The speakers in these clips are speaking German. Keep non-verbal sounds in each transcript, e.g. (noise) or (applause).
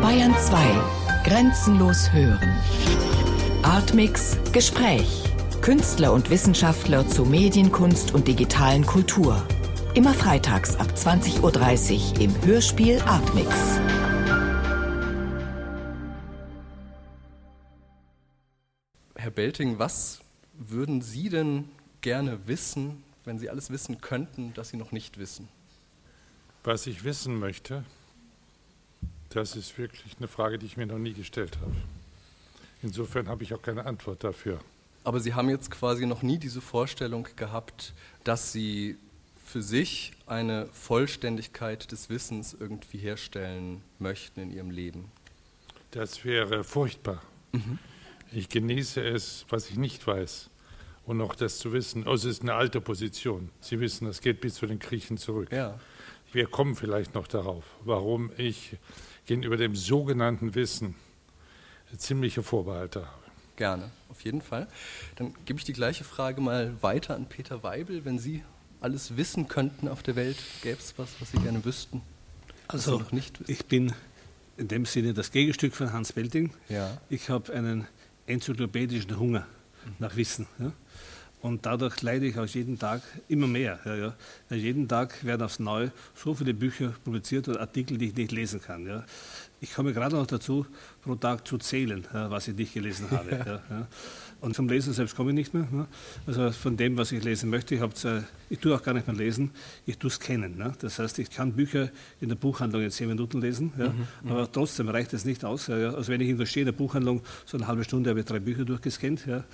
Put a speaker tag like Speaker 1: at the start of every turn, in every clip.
Speaker 1: Bayern 2. Grenzenlos hören. Artmix Gespräch. Künstler und Wissenschaftler zu Medienkunst und digitalen Kultur. Immer freitags ab 20.30 Uhr im Hörspiel Artmix.
Speaker 2: Herr Belting, was würden Sie denn gerne wissen, wenn Sie alles wissen könnten, das Sie noch nicht wissen?
Speaker 3: Was ich wissen möchte, das ist wirklich eine Frage, die ich mir noch nie gestellt habe. Insofern habe ich auch keine Antwort dafür.
Speaker 2: Aber Sie haben jetzt quasi noch nie diese Vorstellung gehabt, dass Sie für sich eine Vollständigkeit des Wissens irgendwie herstellen möchten in Ihrem Leben.
Speaker 3: Das wäre furchtbar. Mhm. Ich genieße es, was ich nicht weiß. Und noch das zu wissen, oh, es ist eine alte Position. Sie wissen, das geht bis zu den Griechen zurück.
Speaker 2: Ja.
Speaker 3: Wir kommen vielleicht noch darauf, warum ich gegenüber dem sogenannten Wissen ziemliche Vorbehalte habe.
Speaker 2: Gerne, auf jeden Fall. Dann gebe ich die gleiche Frage mal weiter an Peter Weibel. Wenn Sie alles wissen könnten auf der Welt, gäbe es was, was Sie gerne wüssten?
Speaker 4: Also, noch nicht wissen? ich bin in dem Sinne das Gegenstück von Hans Belting.
Speaker 2: Ja.
Speaker 4: Ich habe einen enzyklopädischen Hunger nach Wissen. Ja? Und dadurch leide ich auch jeden Tag immer mehr. Ja, ja. Weil jeden Tag werden aufs Neue so viele Bücher publiziert oder Artikel, die ich nicht lesen kann. Ja. Ich komme gerade noch dazu, pro Tag zu zählen, was ich nicht gelesen habe. (laughs) Und zum Lesen selbst komme ich nicht mehr. Ne? Also von dem, was ich lesen möchte, ich, äh, ich tue auch gar nicht mehr lesen, ich tue es kennen. Ne? Das heißt, ich kann Bücher in der Buchhandlung in zehn Minuten lesen, ja? mhm, mhm. aber trotzdem reicht es nicht aus. Ja? Also wenn ich irgendwo stehe in der Buchhandlung, so eine halbe Stunde habe ich drei Bücher durchgescannt. Ja?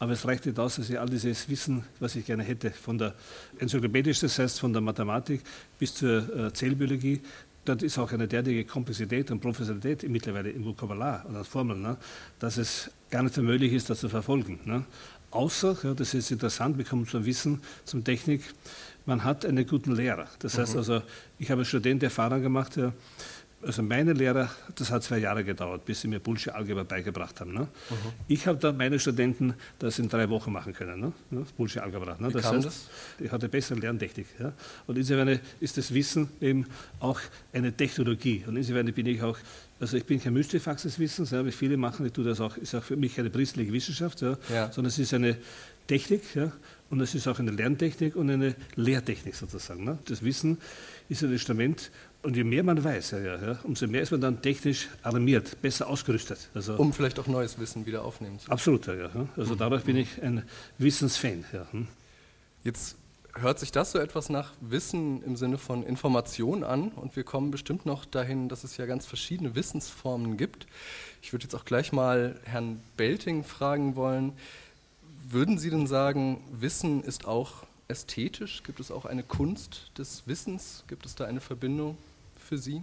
Speaker 4: Aber es reicht nicht aus, dass ich all dieses Wissen, was ich gerne hätte, von der enzyklopädisch, das heißt von der Mathematik bis zur äh, Zellbiologie, das ist auch eine derartige Komplexität und Professionalität mittlerweile im Vokabular und als Formeln, ne, dass es gar nicht mehr möglich ist, das zu verfolgen. Ne. Außer, ja, das ist interessant, wir kommen zum Wissen, zum Technik, man hat einen guten Lehrer. Das heißt mhm. also, ich habe Studentenerfahrung gemacht, ja, also meine Lehrer, das hat zwei Jahre gedauert, bis sie mir Bullshit Algebra beigebracht haben. Ne? Mhm. Ich habe da meine Studenten das in drei Wochen machen können, ne? ne? Bullshit Algebra. Ne?
Speaker 2: das heißt, das?
Speaker 4: ich hatte bessere Lerntechnik. Ja? Und insofern ist das Wissen eben auch eine Technologie. Und insofern bin ich auch, also ich bin kein Mystifax des Wissens, ja, wie viele machen, ich tue das auch, ist auch für mich keine priesterliche Wissenschaft, ja, ja. sondern es ist eine Technik, ja, und es ist auch eine Lerntechnik und eine Lehrtechnik sozusagen. Ne? Das Wissen ist ein Instrument, und je mehr man weiß, ja, ja, umso mehr ist man dann technisch alarmiert, besser ausgerüstet.
Speaker 2: Also, um vielleicht auch neues Wissen wieder aufnehmen zu können.
Speaker 4: Absolut, ja. Also dadurch bin ich ein Wissensfan. Ja. Hm.
Speaker 2: Jetzt hört sich das so etwas nach Wissen im Sinne von Information an und wir kommen bestimmt noch dahin, dass es ja ganz verschiedene Wissensformen gibt. Ich würde jetzt auch gleich mal Herrn Belting fragen wollen, würden Sie denn sagen, Wissen ist auch ästhetisch? Gibt es auch eine Kunst des Wissens? Gibt es da eine Verbindung? Für Sie?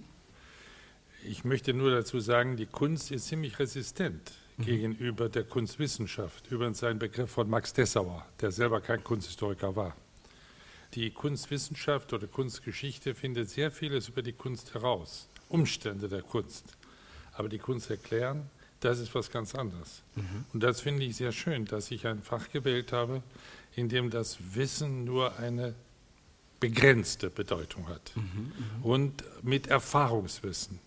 Speaker 3: Ich möchte nur dazu sagen, die Kunst ist ziemlich resistent mhm. gegenüber der Kunstwissenschaft. Übrigens ein Begriff von Max Dessauer, der selber kein Kunsthistoriker war. Die Kunstwissenschaft oder Kunstgeschichte findet sehr vieles über die Kunst heraus, Umstände der Kunst. Aber die Kunst erklären, das ist was ganz anderes. Mhm. Und das finde ich sehr schön, dass ich ein Fach gewählt habe, in dem das Wissen nur eine begrenzte Bedeutung hat mhm, mhm, und mit Erfahrungswissen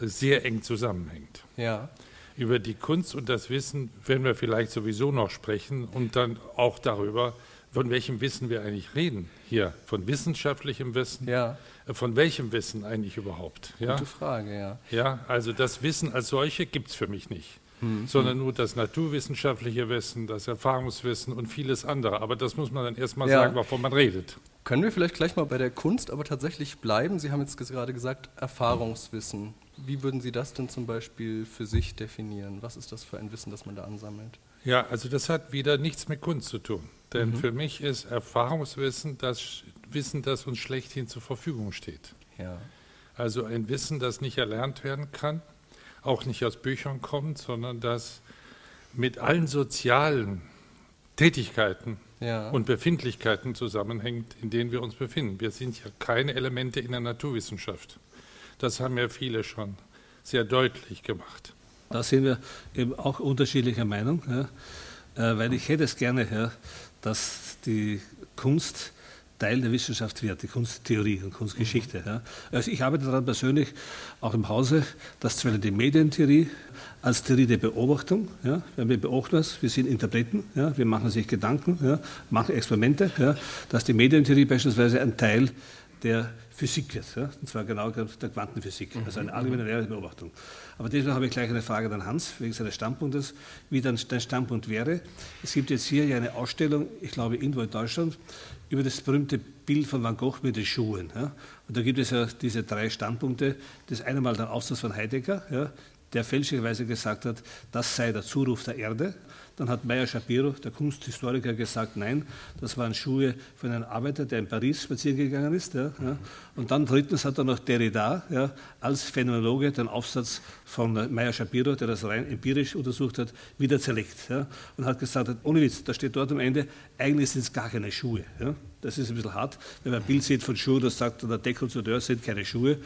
Speaker 3: sehr eng zusammenhängt.
Speaker 2: Ja.
Speaker 3: Über die Kunst und das Wissen werden wir vielleicht sowieso noch sprechen und dann auch darüber, von welchem Wissen wir eigentlich reden hier. Von wissenschaftlichem Wissen?
Speaker 2: Ja.
Speaker 3: Von welchem Wissen eigentlich überhaupt?
Speaker 2: Ja? Gute Frage, ja.
Speaker 3: Ja, also das Wissen als solche gibt es für mich nicht. Mhm. sondern nur das naturwissenschaftliche Wissen, das Erfahrungswissen und vieles andere. Aber das muss man dann erstmal ja. sagen, wovon man redet.
Speaker 2: Können wir vielleicht gleich mal bei der Kunst aber tatsächlich bleiben? Sie haben jetzt gerade gesagt, Erfahrungswissen. Wie würden Sie das denn zum Beispiel für sich definieren? Was ist das für ein Wissen, das man da ansammelt?
Speaker 3: Ja, also das hat wieder nichts mit Kunst zu tun. Denn mhm. für mich ist Erfahrungswissen das Wissen, das uns schlechthin zur Verfügung steht.
Speaker 2: Ja.
Speaker 3: Also ein Wissen, das nicht erlernt werden kann, auch nicht aus Büchern kommt, sondern das mit allen sozialen Tätigkeiten ja. und Befindlichkeiten zusammenhängt, in denen wir uns befinden. Wir sind ja keine Elemente in der Naturwissenschaft. Das haben ja viele schon sehr deutlich gemacht.
Speaker 4: Da sind wir eben auch unterschiedlicher Meinung, ja, äh, weil ich hätte es gerne, ja, dass die Kunst Teil der Wissenschaft wird, die Kunsttheorie und Kunstgeschichte. Ja. Also ich arbeite daran persönlich auch im Hause, dass zwar die Medientheorie als Theorie der Beobachtung, ja, wir beobachten was, wir sind Interpreten, ja, wir machen sich Gedanken, ja, machen Experimente, ja, dass die Medientheorie beispielsweise ein Teil der Physik wird, ja, und zwar genau der Quantenphysik, also eine allgemeine Lehre der Beobachtung. Aber deswegen habe ich gleich eine Frage an Hans, wegen seines Standpunktes, wie dann dein Standpunkt wäre. Es gibt jetzt hier ja eine Ausstellung, ich glaube irgendwo in Deutschland, über das berühmte Bild von Van Gogh mit den Schuhen. Ja. Und da gibt es ja diese drei Standpunkte. Das eine Mal der Aufsatz von Heidegger, ja, der fälschlicherweise gesagt hat, das sei der Zuruf der Erde. Dann hat Meyer Shapiro, der Kunsthistoriker, gesagt, nein, das waren Schuhe von einem Arbeiter, der in Paris spazieren gegangen ist. Ja, ja. Und dann drittens hat er noch Derrida ja, als Phänomenologe den Aufsatz von Meyer Shapiro, der das rein empirisch untersucht hat, wieder zerlegt. Und hat gesagt, ohne Witz, da steht dort am Ende, eigentlich sind es gar keine Schuhe. Das ist ein bisschen hart, wenn man ein Bild sieht von Schuhen, das sagt der Dekonstrukteur sind keine Schuhe.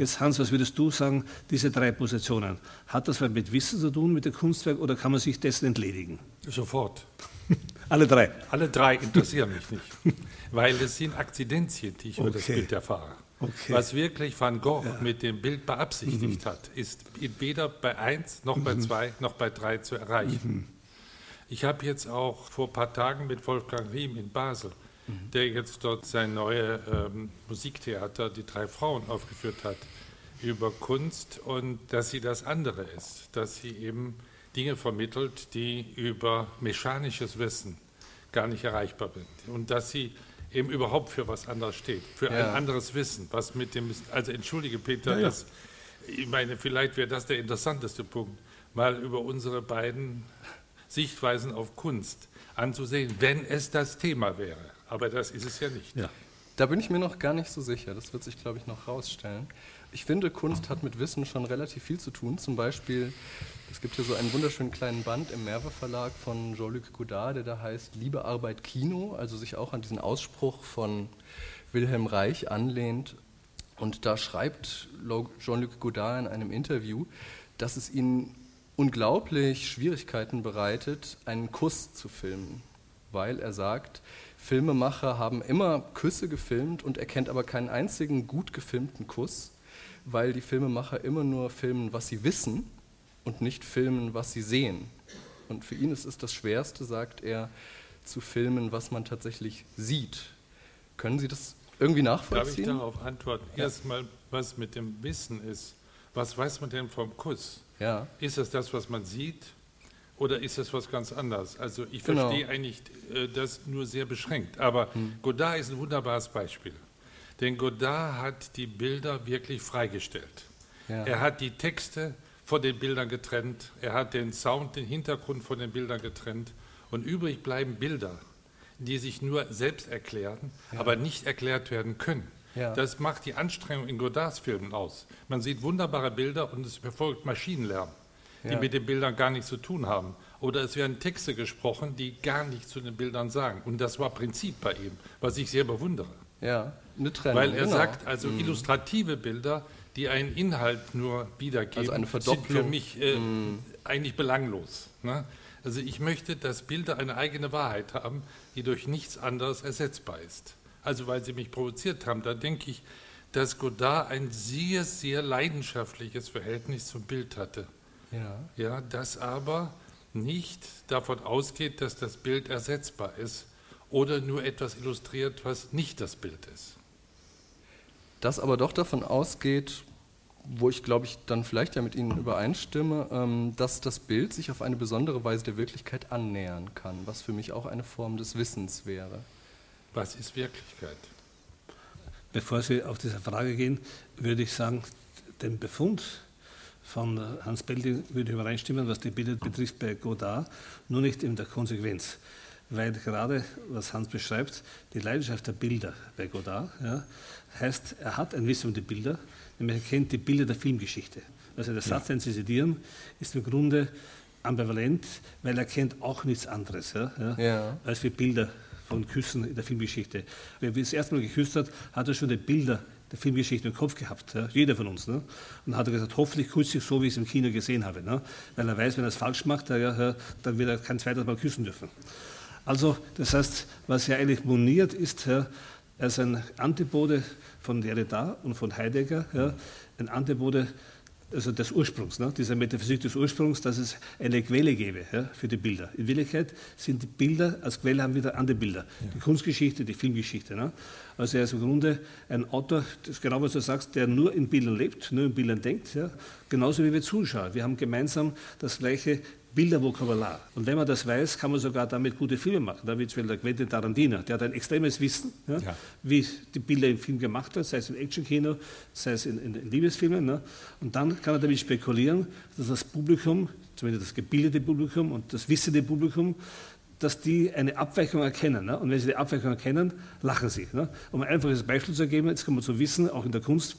Speaker 4: Jetzt Hans, was würdest du sagen, diese drei Positionen, hat das mit Wissen zu tun, mit dem Kunstwerk oder kann man sich dessen entledigen?
Speaker 3: Sofort. (laughs)
Speaker 4: Alle drei?
Speaker 3: Alle drei interessieren mich nicht, weil es sind Akzidenzien, die ich okay. über das Bild erfahre. Okay. Was wirklich Van Gogh ja. mit dem Bild beabsichtigt mhm. hat, ist weder bei eins noch bei mhm. zwei noch bei drei zu erreichen. Mhm. Ich habe jetzt auch vor ein paar Tagen mit Wolfgang Riem in Basel mhm. der jetzt dort sein neues ähm, Musiktheater, die drei Frauen, aufgeführt hat, über Kunst und dass sie das andere ist, dass sie eben Dinge vermittelt, die über mechanisches Wissen gar nicht erreichbar sind und dass sie eben überhaupt für was anderes steht, für ja. ein anderes Wissen, was mit dem, also entschuldige Peter, ja. Das, ich meine, vielleicht wäre das der interessanteste Punkt, mal über unsere beiden Sichtweisen auf Kunst anzusehen, wenn es das Thema wäre. Aber das ist es ja nicht. Ja.
Speaker 2: Da bin ich mir noch gar nicht so sicher. Das wird sich, glaube ich, noch rausstellen. Ich finde, Kunst hat mit Wissen schon relativ viel zu tun. Zum Beispiel, es gibt hier so einen wunderschönen kleinen Band im Merve Verlag von Jean-Luc Godard, der da heißt Liebe, Arbeit, Kino, also sich auch an diesen Ausspruch von Wilhelm Reich anlehnt. Und da schreibt Jean-Luc Godard in einem Interview, dass es ihn unglaublich Schwierigkeiten bereitet, einen Kuss zu filmen, weil er sagt, Filmemacher haben immer Küsse gefilmt und er kennt aber keinen einzigen gut gefilmten Kuss, weil die Filmemacher immer nur filmen, was sie wissen und nicht filmen, was sie sehen. Und für ihn ist es das Schwerste, sagt er, zu filmen, was man tatsächlich sieht. Können Sie das irgendwie nachvollziehen?
Speaker 3: Darf ich darauf antworten? Ja. Erstmal, was mit dem Wissen ist. Was weiß man denn vom Kuss? Ja. Ist es das, was man sieht? Oder ist das was ganz anderes? Also ich genau. verstehe eigentlich äh, das nur sehr beschränkt. Aber hm. Godard ist ein wunderbares Beispiel. Denn Godard hat die Bilder wirklich freigestellt. Ja. Er hat die Texte von den Bildern getrennt. Er hat den Sound, den Hintergrund von den Bildern getrennt. Und übrig bleiben Bilder, die sich nur selbst erklären, ja. aber nicht erklärt werden können. Ja. Das macht die Anstrengung in Godards Filmen aus. Man sieht wunderbare Bilder und es befolgt Maschinenlärm die ja. mit den Bildern gar nichts zu tun haben. Oder es werden Texte gesprochen, die gar nichts zu den Bildern sagen. Und das war Prinzip bei ihm, was ich sehr bewundere.
Speaker 2: Ja,
Speaker 3: eine Trennung. Weil er genau. sagt, also mhm. illustrative Bilder, die einen Inhalt nur wiedergeben,
Speaker 2: also
Speaker 3: sind für mich äh, mhm. eigentlich belanglos. Ne? Also ich möchte, dass Bilder eine eigene Wahrheit haben, die durch nichts anderes ersetzbar ist. Also weil sie mich provoziert haben, da denke ich, dass Godard ein sehr, sehr leidenschaftliches Verhältnis zum Bild hatte. Ja. ja, das aber nicht davon ausgeht, dass das Bild ersetzbar ist oder nur etwas illustriert, was nicht das Bild ist.
Speaker 2: Das aber doch davon ausgeht, wo ich glaube ich dann vielleicht ja mit Ihnen übereinstimme, ähm, dass das Bild sich auf eine besondere Weise der Wirklichkeit annähern kann, was für mich auch eine Form des Wissens wäre.
Speaker 3: Was ist Wirklichkeit?
Speaker 4: Bevor Sie auf diese Frage gehen, würde ich sagen, den Befund von Hans Belding würde übereinstimmen, was die Bilder betrifft bei Godard, nur nicht in der Konsequenz. Weil gerade, was Hans beschreibt, die Leidenschaft der Bilder bei Godard, ja, heißt, er hat ein Wissen um die Bilder, nämlich er kennt die Bilder der Filmgeschichte. Also der Satz, den Sie zitieren, ist im Grunde ambivalent, weil er kennt auch nichts anderes ja, ja, als wie Bilder von Küssen in der Filmgeschichte. Wer das erste Mal geküsst hat, hat er schon die Bilder der Filmgeschichte im Kopf gehabt, ja, jeder von uns. Ne? Und hat er gesagt, hoffentlich küsse ich so, wie ich es im Kino gesehen habe. Ne? Weil er weiß, wenn er es falsch macht, ja, dann wird er kein zweites Mal küssen dürfen. Also, das heißt, was ja eigentlich moniert ist, ja, Er ist ein Antipode von Derrida und von Heidegger, ja, ein Antipode also des Ursprungs, ne? dieser Metaphysik des Ursprungs, dass es eine Quelle gäbe ja, für die Bilder. In Wirklichkeit sind die Bilder, als Quelle haben wieder andere Bilder. Ja. Die Kunstgeschichte, die Filmgeschichte. Ne? Also er ist im Grunde ein Autor, das ist genau was du sagst, der nur in Bildern lebt, nur in Bildern denkt, ja? genauso wie wir Zuschauer. Wir haben gemeinsam das gleiche Bildervokabular. Und wenn man das weiß, kann man sogar damit gute Filme machen. Da Beispiel der Quentin Tarantino, der hat ein extremes Wissen, ja, ja. wie die Bilder im Film gemacht wird, sei es im Actionkino, sei es in, in, Liebesfilmen. Ne? Und dann kann er damit spekulieren, dass das Publikum, zumindest das gebildete Publikum und das wissende Publikum, dass die eine Abweichung erkennen. Ne? Und wenn sie die Abweichung erkennen, lachen sie. Ne? Um ein einfaches Beispiel zu geben, jetzt kann man so wissen, auch in der Kunst,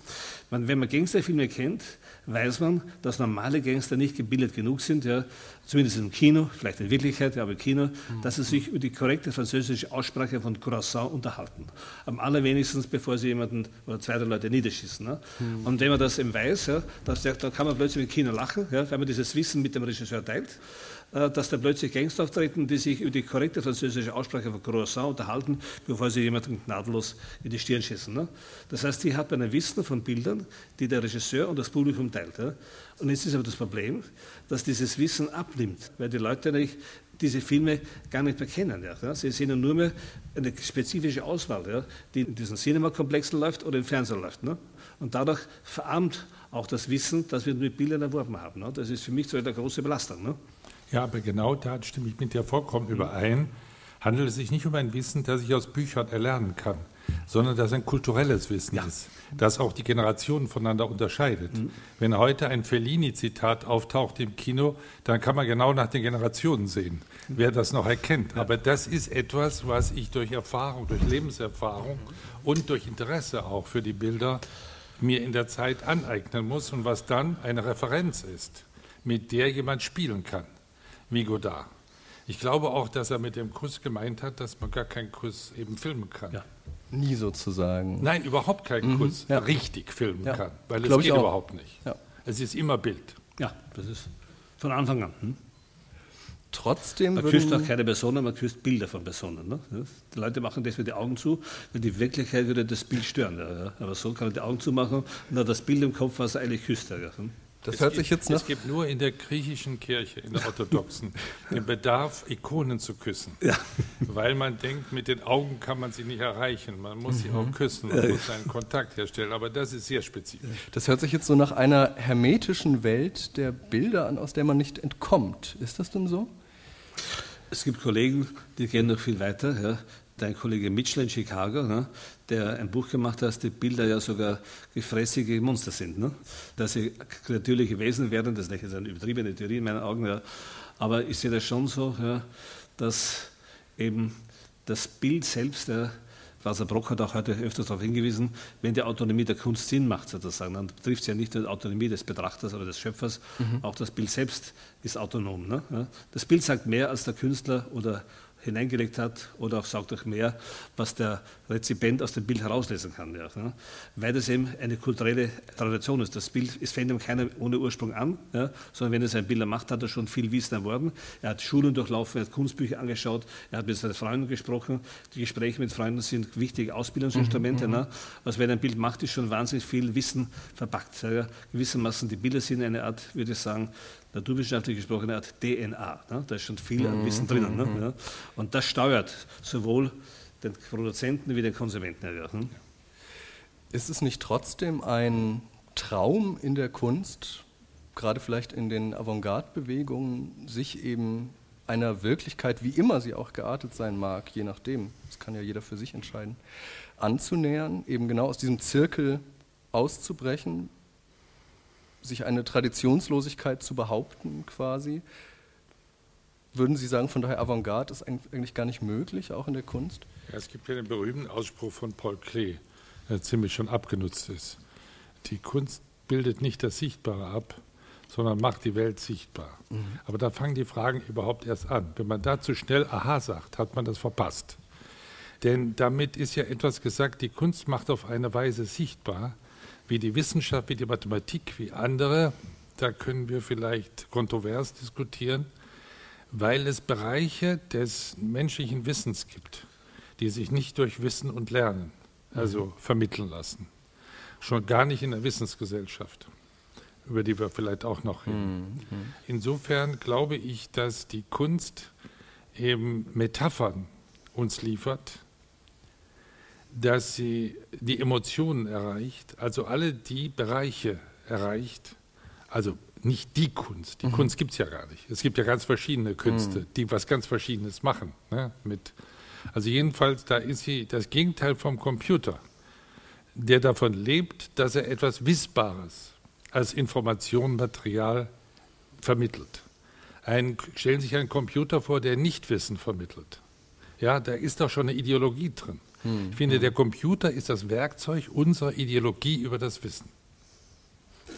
Speaker 4: wenn man Gangsterfilme kennt, weiß man, dass normale Gangster nicht gebildet genug sind, ja, zumindest im Kino, vielleicht in Wirklichkeit, aber im Kino, dass sie sich über die korrekte französische Aussprache von Croissant unterhalten. Am allerwenigsten, bevor sie jemanden oder zwei Leute niederschießen. Ne? Mhm. Und wenn man das eben weiß, ja, dass, da kann man plötzlich im Kino lachen, ja, wenn man dieses Wissen mit dem Regisseur teilt. Äh, dass da plötzlich Gangster auftreten, die sich über die korrekte französische Aussprache von Croissant unterhalten, bevor sie jemanden gnadenlos in die Stirn schießen. Ne? Das heißt, die hat ein Wissen von Bildern, die der Regisseur und das Publikum teilt. Und jetzt ist aber das Problem, dass dieses Wissen abnimmt, weil die Leute nicht diese Filme gar nicht mehr kennen. Ja. Sie sehen nur mehr eine spezifische Auswahl, ja, die in diesen Cinema-Komplexen läuft oder im Fernsehen läuft. Ne? Und dadurch verarmt auch das Wissen, das wir mit Bildern erworben haben. Ne? Das ist für mich so eine große Belastung. Ne?
Speaker 3: Ja, aber genau da stimme ich mit dir vollkommen überein. Handelt es sich nicht um ein Wissen, das ich aus Büchern erlernen kann, sondern das ein kulturelles Wissen ja. ist, das auch die Generationen voneinander unterscheidet. Mhm. Wenn heute ein Fellini-Zitat auftaucht im Kino, dann kann man genau nach den Generationen sehen, wer das noch erkennt. Ja. Aber das ist etwas, was ich durch Erfahrung, durch Lebenserfahrung und durch Interesse auch für die Bilder mir in der Zeit aneignen muss und was dann eine Referenz ist, mit der jemand spielen kann wie Godard. Ich glaube auch, dass er mit dem Kuss gemeint hat, dass man gar keinen Kuss eben filmen kann. Ja.
Speaker 2: Nie sozusagen.
Speaker 3: Nein, überhaupt keinen mhm. Kuss ja. richtig filmen ja. kann, weil Glaub es geht überhaupt nicht. Es ist immer Bild.
Speaker 4: Ja, das ist von Anfang an. Hm?
Speaker 2: Trotzdem
Speaker 4: man küsst auch keine Personen, man küsst Bilder von Personen. Ne? Die Leute machen das mit den Augen zu, weil die Wirklichkeit würde das Bild stören. Ja. Aber so kann man die Augen zumachen und hat das Bild im Kopf, was er eigentlich küsst. Ja. Hm?
Speaker 3: Das es hört sich jetzt nach. Es gibt nur in der griechischen Kirche, in der orthodoxen, (laughs) den Bedarf, Ikonen zu küssen. Ja. Weil man denkt, mit den Augen kann man sie nicht erreichen. Man muss sie auch mhm. küssen, man muss einen Kontakt herstellen. Aber das ist sehr spezifisch.
Speaker 2: Das hört sich jetzt so nach einer hermetischen Welt der Bilder an, aus der man nicht entkommt. Ist das denn so?
Speaker 4: Es gibt Kollegen, die gehen noch viel weiter. Ja dein Kollege Mitchell in Chicago, ne, der ein Buch gemacht hat, dass die Bilder ja sogar gefräßige Monster sind. Ne? Dass sie natürliche Wesen werden, das ist nicht eine übertriebene Theorie in meinen Augen, ja. aber ich sehe das schon so, ja, dass eben das Bild selbst, ja, Walter Brock hat auch heute öfters darauf hingewiesen, wenn die Autonomie der Kunst Sinn macht, sozusagen, dann trifft es ja nicht nur die Autonomie des Betrachters oder des Schöpfers, mhm. auch das Bild selbst ist autonom. Ne? Das Bild sagt mehr als der Künstler oder hineingelegt hat oder auch sagt auch mehr, was der Rezipient aus dem Bild herauslesen kann. Ja, ne? Weil das eben eine kulturelle Tradition ist. Das Bild ist fängt keiner ohne Ursprung an, ja, sondern wenn er sein Bild macht, hat er schon viel Wissen erworben. Er hat Schulen durchlaufen, er hat Kunstbücher angeschaut, er hat mit seinen Freunden gesprochen. Die Gespräche mit Freunden sind wichtige Ausbildungsinstrumente. Mhm, ne? Also wenn er ein Bild macht, ist schon wahnsinnig viel Wissen verpackt. Ja. Gewissermaßen die Bilder sind eine Art, würde ich sagen, naturwissenschaftlich gesprochen, eine Art DNA. Ne? Da ist schon viel an Wissen drinnen. Ne? Ja? Und das steuert sowohl den Produzenten wie den Konsumenten. Ja, ne?
Speaker 2: Ist es nicht trotzdem ein Traum in der Kunst, gerade vielleicht in den Avantgarde-Bewegungen, sich eben einer Wirklichkeit, wie immer sie auch geartet sein mag, je nachdem, das kann ja jeder für sich entscheiden, anzunähern, eben genau aus diesem Zirkel auszubrechen, sich eine Traditionslosigkeit zu behaupten quasi. Würden Sie sagen, von daher Avantgarde ist eigentlich gar nicht möglich, auch in der Kunst?
Speaker 3: Ja, es gibt ja den berühmten Ausspruch von Paul Klee, der ziemlich schon abgenutzt ist. Die Kunst bildet nicht das Sichtbare ab, sondern macht die Welt sichtbar. Mhm. Aber da fangen die Fragen überhaupt erst an. Wenn man da zu schnell Aha sagt, hat man das verpasst. Denn damit ist ja etwas gesagt, die Kunst macht auf eine Weise sichtbar, wie die Wissenschaft, wie die Mathematik, wie andere, da können wir vielleicht kontrovers diskutieren, weil es Bereiche des menschlichen Wissens gibt, die sich nicht durch Wissen und Lernen also mhm. vermitteln lassen. Schon gar nicht in der Wissensgesellschaft, über die wir vielleicht auch noch reden. Mhm. Insofern glaube ich, dass die Kunst eben Metaphern uns liefert, dass sie die Emotionen erreicht, also alle die Bereiche erreicht, also nicht die Kunst, die mhm. Kunst gibt es ja gar nicht. Es gibt ja ganz verschiedene Künste, mhm. die was ganz Verschiedenes machen. Ne? Mit, also jedenfalls, da ist sie das Gegenteil vom Computer, der davon lebt, dass er etwas Wissbares als Information, Material vermittelt. Ein, stellen Sie sich einen Computer vor, der Nichtwissen vermittelt. Ja, da ist doch schon eine Ideologie drin. Hm. Ich finde, der Computer ist das Werkzeug unserer Ideologie über das Wissen.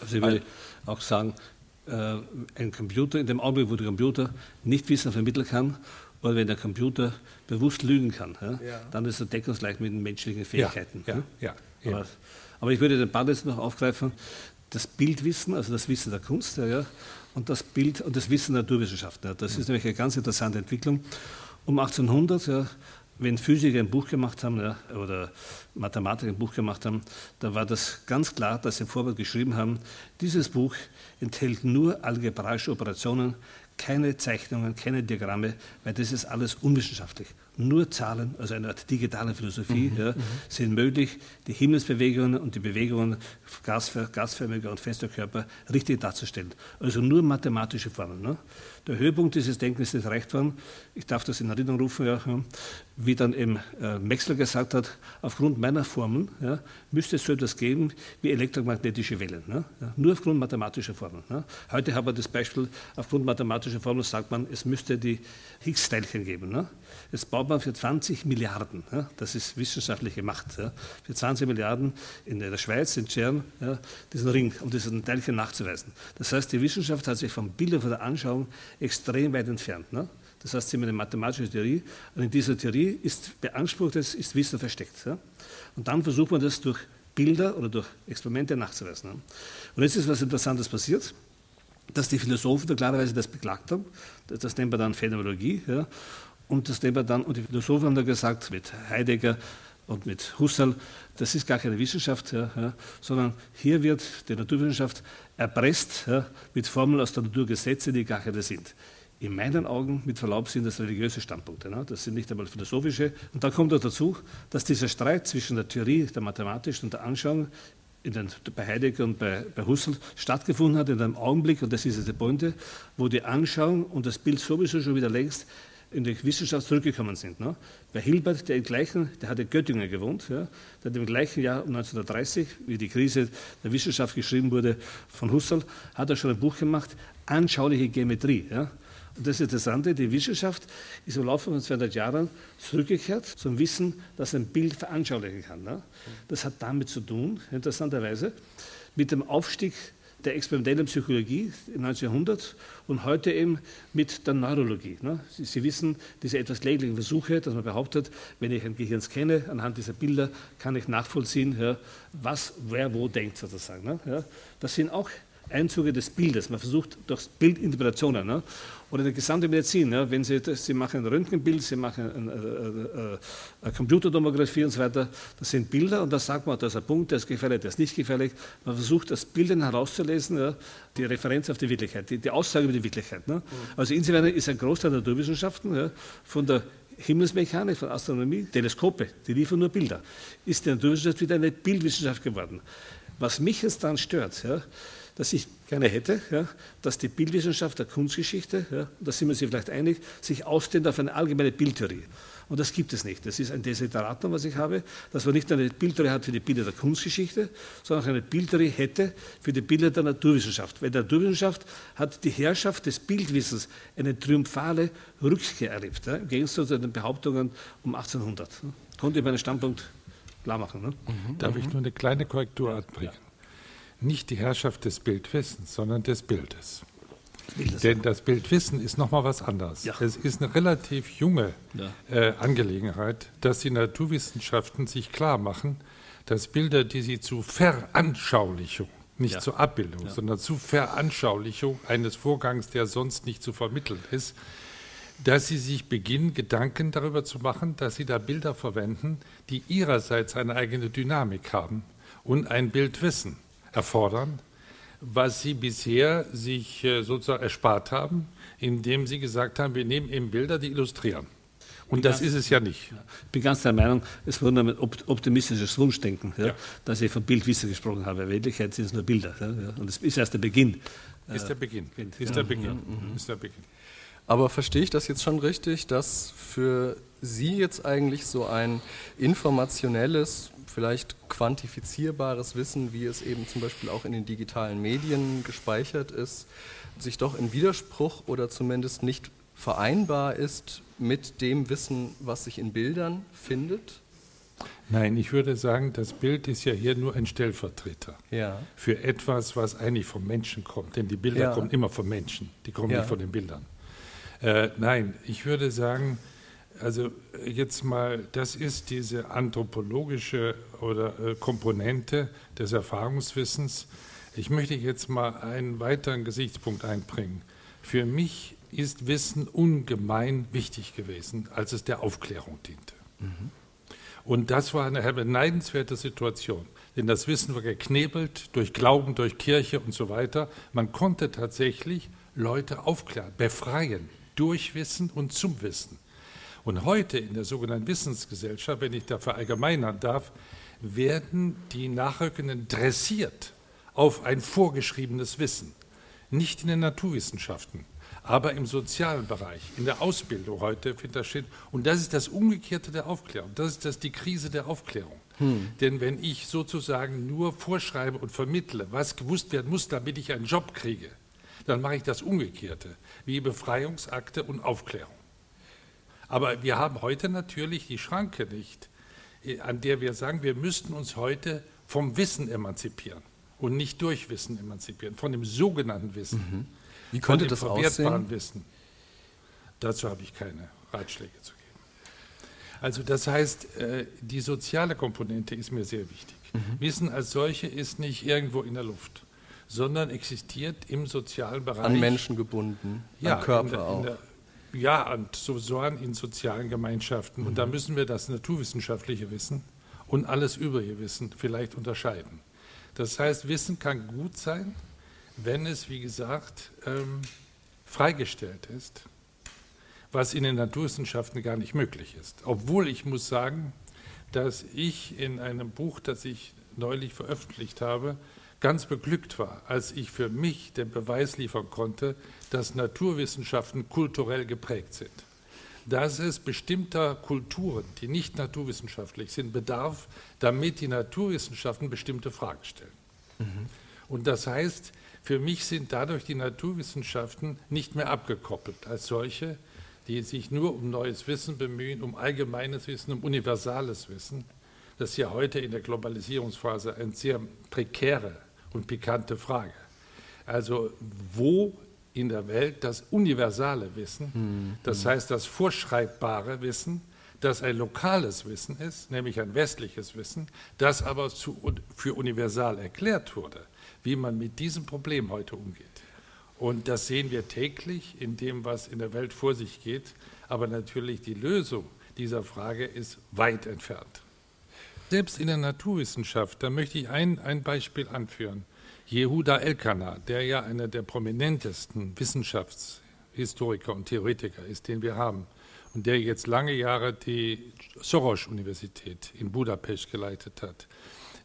Speaker 4: Also ich würde auch sagen, äh, ein Computer, in dem Augenblick, wo der Computer nicht Wissen vermitteln kann, oder wenn der Computer bewusst lügen kann, ja, ja. dann ist er deckungsgleich mit den menschlichen Fähigkeiten.
Speaker 3: Ja, ja,
Speaker 4: aber, aber, ich würde den Ball jetzt noch aufgreifen, das Bildwissen, also das Wissen der Kunst, und das Bild und das Wissen der Naturwissenschaften. Das ist nämlich eine ganz interessante Entwicklung. Um 1800, wenn Physiker ein Buch gemacht haben ja, oder Mathematiker ein Buch gemacht haben, da war das ganz klar, dass sie im Vorwort geschrieben haben, dieses Buch enthält nur algebraische Operationen, keine Zeichnungen, keine Diagramme, weil das ist alles unwissenschaftlich. Nur Zahlen, also eine Art digitale Philosophie, mhm, ja, sind möglich, die Himmelsbewegungen und die Bewegungen gasförmiger und fester Körper richtig darzustellen. Also nur mathematische Formeln. Ne? Der Höhepunkt dieses Denkens ist erreicht worden, ich darf das in Erinnerung rufen, ja, wie dann eben äh, Maxwell gesagt hat, aufgrund meiner Formeln ja, müsste es so etwas geben wie elektromagnetische Wellen. Ne? Ja, nur aufgrund mathematischer Formeln. Ne? Heute haben wir das Beispiel, aufgrund mathematischer Formeln sagt man, es müsste die Higgs-Teilchen geben. Ne? Jetzt baut man für 20 Milliarden, ja, das ist wissenschaftliche Macht, ja, für 20 Milliarden in der Schweiz, in ja, diesen Ring, um diesen Teilchen nachzuweisen. Das heißt, die Wissenschaft hat sich vom Bilder, von der Anschauung extrem weit entfernt. Ne? Das heißt, sie haben eine mathematische Theorie und in dieser Theorie ist beansprucht, ist Wissen versteckt. Ja? Und dann versucht man das durch Bilder oder durch Experimente nachzuweisen. Ne? Und jetzt ist was Interessantes passiert dass die Philosophen da klarerweise das beklagt haben. Das, nennt man dann Phänomenologie. Ja. Und das nehmen wir dann, und die Philosophen haben dann gesagt, mit Heidegger und mit Husserl, das ist gar keine Wissenschaft, ja, ja, sondern hier wird die Naturwissenschaft erpresst ja, mit Formeln aus der Naturgesetze, die gar keine sind. In meinen Augen, mit Verlaub, sind das religiöse Standpunkte. Ne? Das sind nicht einmal philosophische. Und dann kommt auch dazu, dass dieser Streit zwischen der Theorie, der mathematischen und der Anschauung den, bei Heidegger und bei, bei Husserl stattgefunden hat, in einem Augenblick, und das ist jetzt die Pointe, wo die Anschauung und das Bild sowieso schon wieder längst in die Wissenschaft zurückgekommen sind. Ne? Bei Hilbert, der, im gleichen, der hat in Göttingen gewohnt, ja, der hat im gleichen Jahr 1930, wie die Krise der Wissenschaft geschrieben wurde von Husserl, hat er schon ein Buch gemacht, Anschauliche Geometrie. Ja? Und das Interessante, die Wissenschaft ist im Laufe von 200 Jahren zurückgekehrt zum Wissen, dass ein Bild veranschaulichen kann. Ne? Das hat damit zu tun, interessanterweise, mit dem Aufstieg der experimentellen Psychologie im 1900 und heute eben mit der Neurologie. Ne? Sie, Sie, wissen, diese etwas kläglichen Versuche, dass man behauptet, wenn ich ein Gehirn scanne, anhand dieser Bilder kann ich nachvollziehen, ja, was wer wo denkt sozusagen. Ne? Ja? Das sind auch Einzüge des Bildes. Man versucht durch Bildinterpretationen. Ne? Oder die gesamte Medizin. Ne? Wenn Sie, Sie machen ein Röntgenbild, Sie machen eine, eine, äh, eine Computertomographie und so weiter, das sind Bilder und da sagt man, da ist ein Punkt, der ist gefährlich, der ist nicht gefährlich. Man versucht, das Bilden herauszulesen, ja? die Referenz auf die Wirklichkeit, die, die Aussage über die Wirklichkeit. Ne? Mhm. Also insofern ist ein Großteil der Naturwissenschaften ja, von der Himmelsmechanik, von Astronomie, Teleskope, die liefern nur Bilder. Ist die Naturwissenschaft wieder eine Bildwissenschaft geworden. Was mich jetzt dann stört, ja, dass ich gerne hätte, ja, dass die Bildwissenschaft der Kunstgeschichte, ja, da sind wir sich vielleicht einig, sich ausdehnt auf eine allgemeine Bildtheorie. Und das gibt es nicht. Das ist ein Desideratum, was ich habe, dass man nicht eine Bildtheorie hat für die Bilder der Kunstgeschichte, sondern auch eine Bildtheorie hätte für die Bilder der Naturwissenschaft. Weil der Naturwissenschaft hat die Herrschaft des Bildwissens eine triumphale Rückkehr erlebt, ja, im Gegensatz zu den Behauptungen um 1800. Konnte ich meinen Standpunkt klar machen. Ne?
Speaker 3: Mhm. Darf ich nur eine kleine Korrektur anbringen? Ja nicht die Herrschaft des Bildwissens, sondern des Bildes. Bildes. Denn das Bildwissen ist nochmal was anderes. Ja. Es ist eine relativ junge ja. äh, Angelegenheit, dass die Naturwissenschaften sich klar machen, dass Bilder, die sie zu Veranschaulichung, nicht ja. zur Abbildung, sondern zu Veranschaulichung eines Vorgangs, der sonst nicht zu vermitteln ist, dass sie sich beginnen, Gedanken darüber zu machen, dass sie da Bilder verwenden, die ihrerseits eine eigene Dynamik haben und ein Bildwissen erfordern, was sie bisher sich äh, sozusagen erspart haben, indem sie gesagt haben, wir nehmen eben Bilder, die illustrieren. Und das ist es ja nicht.
Speaker 4: Ich bin ganz der Meinung, es wurde ein optimistisches Wunschdenken, ja, ja. dass ich von Bildwissen gesprochen habe. In Wirklichkeit sind es nur Bilder. Ja, und es ist erst der Beginn.
Speaker 3: Ist der Beginn. Ist der Beginn.
Speaker 2: Mhm. Ist der Beginn. Aber verstehe ich das jetzt schon richtig, dass für Sie jetzt eigentlich so ein informationelles, vielleicht quantifizierbares Wissen, wie es eben zum Beispiel auch in den digitalen Medien gespeichert ist, sich doch in Widerspruch oder zumindest nicht vereinbar ist mit dem Wissen, was sich in Bildern findet?
Speaker 3: Nein, ich würde sagen, das Bild ist ja hier nur ein Stellvertreter
Speaker 2: ja.
Speaker 3: für etwas, was eigentlich vom Menschen kommt. Denn die Bilder ja. kommen immer vom Menschen, die kommen ja. nicht von den Bildern. Äh, nein, ich würde sagen, also jetzt mal, das ist diese anthropologische oder äh, Komponente des Erfahrungswissens. Ich möchte jetzt mal einen weiteren Gesichtspunkt einbringen. Für mich ist Wissen ungemein wichtig gewesen, als es der Aufklärung diente. Mhm. Und das war eine beneidenswerte Situation, denn das Wissen war geknebelt durch Glauben, durch Kirche und so weiter. Man konnte tatsächlich Leute aufklären, befreien, durch Wissen und zum Wissen. Und heute in der sogenannten Wissensgesellschaft, wenn ich da verallgemeinern darf, werden die Nachrückenden dressiert auf ein vorgeschriebenes Wissen. Nicht in den Naturwissenschaften, aber im sozialen Bereich, in der Ausbildung heute findet das statt. Und das ist das Umgekehrte der Aufklärung. Das ist das, die Krise der Aufklärung. Hm. Denn wenn ich sozusagen nur vorschreibe und vermittle, was gewusst werden muss, damit ich einen Job kriege, dann mache ich das Umgekehrte, wie Befreiungsakte und Aufklärung. Aber wir haben heute natürlich die Schranke nicht, äh, an der wir sagen, wir müssten uns heute vom Wissen emanzipieren und nicht durch Wissen emanzipieren, von dem sogenannten Wissen. Mhm.
Speaker 2: Wie könnte das aussehen?
Speaker 3: Wissen. Dazu habe ich keine Ratschläge zu geben. Also das heißt, äh, die soziale Komponente ist mir sehr wichtig. Mhm. Wissen als solche ist nicht irgendwo in der Luft sondern existiert im sozialen Bereich.
Speaker 2: An Menschen gebunden,
Speaker 3: ja, an Körper der, auch. Der, ja, und so in sozialen Gemeinschaften. Mhm. Und da mhm. müssen wir das naturwissenschaftliche Wissen und alles übrige Wissen vielleicht unterscheiden. Das heißt, Wissen kann gut sein, wenn es, wie gesagt, ähm, freigestellt ist, was in den Naturwissenschaften gar nicht möglich ist. Obwohl ich muss sagen, dass ich in einem Buch, das ich neulich veröffentlicht habe, ganz beglückt war, als ich für mich den Beweis liefern konnte, dass Naturwissenschaften kulturell geprägt sind. Dass es bestimmter Kulturen, die nicht naturwissenschaftlich sind, bedarf, damit die Naturwissenschaften bestimmte Fragen stellen. Mhm. Und das heißt, für mich sind dadurch die Naturwissenschaften nicht mehr abgekoppelt als solche, die sich nur um neues Wissen bemühen, um allgemeines Wissen, um universales Wissen. Das ja heute in der Globalisierungsphase eine sehr prekäre und pikante Frage. Also wo in der Welt das universale Wissen, mhm. das heißt das vorschreibbare Wissen, das ein lokales Wissen ist, nämlich ein westliches Wissen, das aber zu, für universal erklärt wurde, wie man mit diesem Problem heute umgeht. Und das sehen wir täglich in dem, was in der Welt vor sich geht. Aber natürlich die Lösung dieser Frage ist weit entfernt. Selbst in der Naturwissenschaft, da möchte ich ein, ein Beispiel anführen. Jehuda Elkanah, der ja einer der prominentesten Wissenschaftshistoriker und Theoretiker ist, den wir haben, und der jetzt lange Jahre die Soros-Universität in Budapest geleitet hat,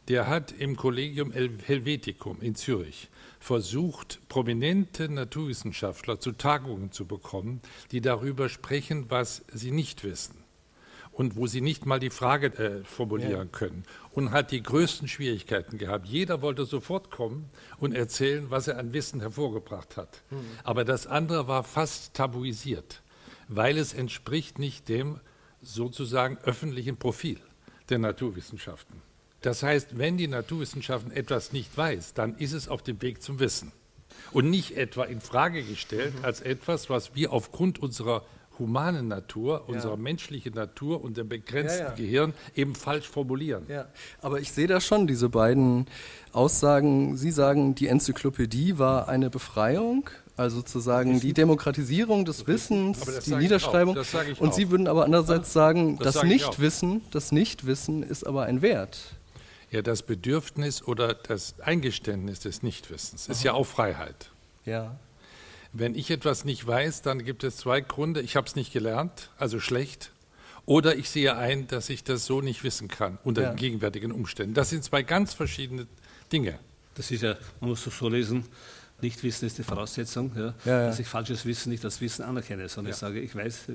Speaker 3: der hat im Collegium Helveticum in Zürich versucht, prominente Naturwissenschaftler zu Tagungen zu bekommen, die darüber sprechen, was sie nicht wissen und wo sie nicht mal die Frage äh, formulieren ja. können. Und hat die größten Schwierigkeiten gehabt. Jeder wollte sofort kommen und erzählen, was er an Wissen hervorgebracht hat. Mhm. Aber das andere war fast tabuisiert, weil es entspricht nicht dem sozusagen öffentlichen Profil der Naturwissenschaften. Das heißt, wenn die Naturwissenschaften etwas nicht weiß, dann ist es auf dem Weg zum Wissen. Und nicht etwa in Frage gestellt mhm. als etwas, was wir aufgrund unserer humanen Natur, ja. unserer menschlichen Natur und dem begrenzten ja. Gehirn eben falsch formulieren.
Speaker 2: Aber ich sehe da schon diese beiden Aussagen. Sie sagen, die Enzyklopädie war eine Befreiung, Also sozusagen die Demokratisierung des Wissens, die Niederschreibung. Und. Sie würden aber andererseits sagen, das, das Nichtwissen, das Nichtwissen ist aber ein Wert.
Speaker 3: Ja, das Bedürfnis oder das Eingeständnis des Nichtwissens ist ja auch Freiheit.
Speaker 2: Ja.
Speaker 3: Wenn ich etwas nicht weiß, dann gibt es zwei Gründe. Ich habe es nicht gelernt, also schlecht. Oder ich sehe ein, dass ich das so nicht wissen kann unter ja. den gegenwärtigen Umständen. Das sind zwei ganz verschiedene Dinge.
Speaker 4: Das ist ja, man muss das so lesen, Nichtwissen ist die Voraussetzung, ja, ja, dass ich falsches Wissen nicht als Wissen anerkenne, sondern ich sage, ich weiß,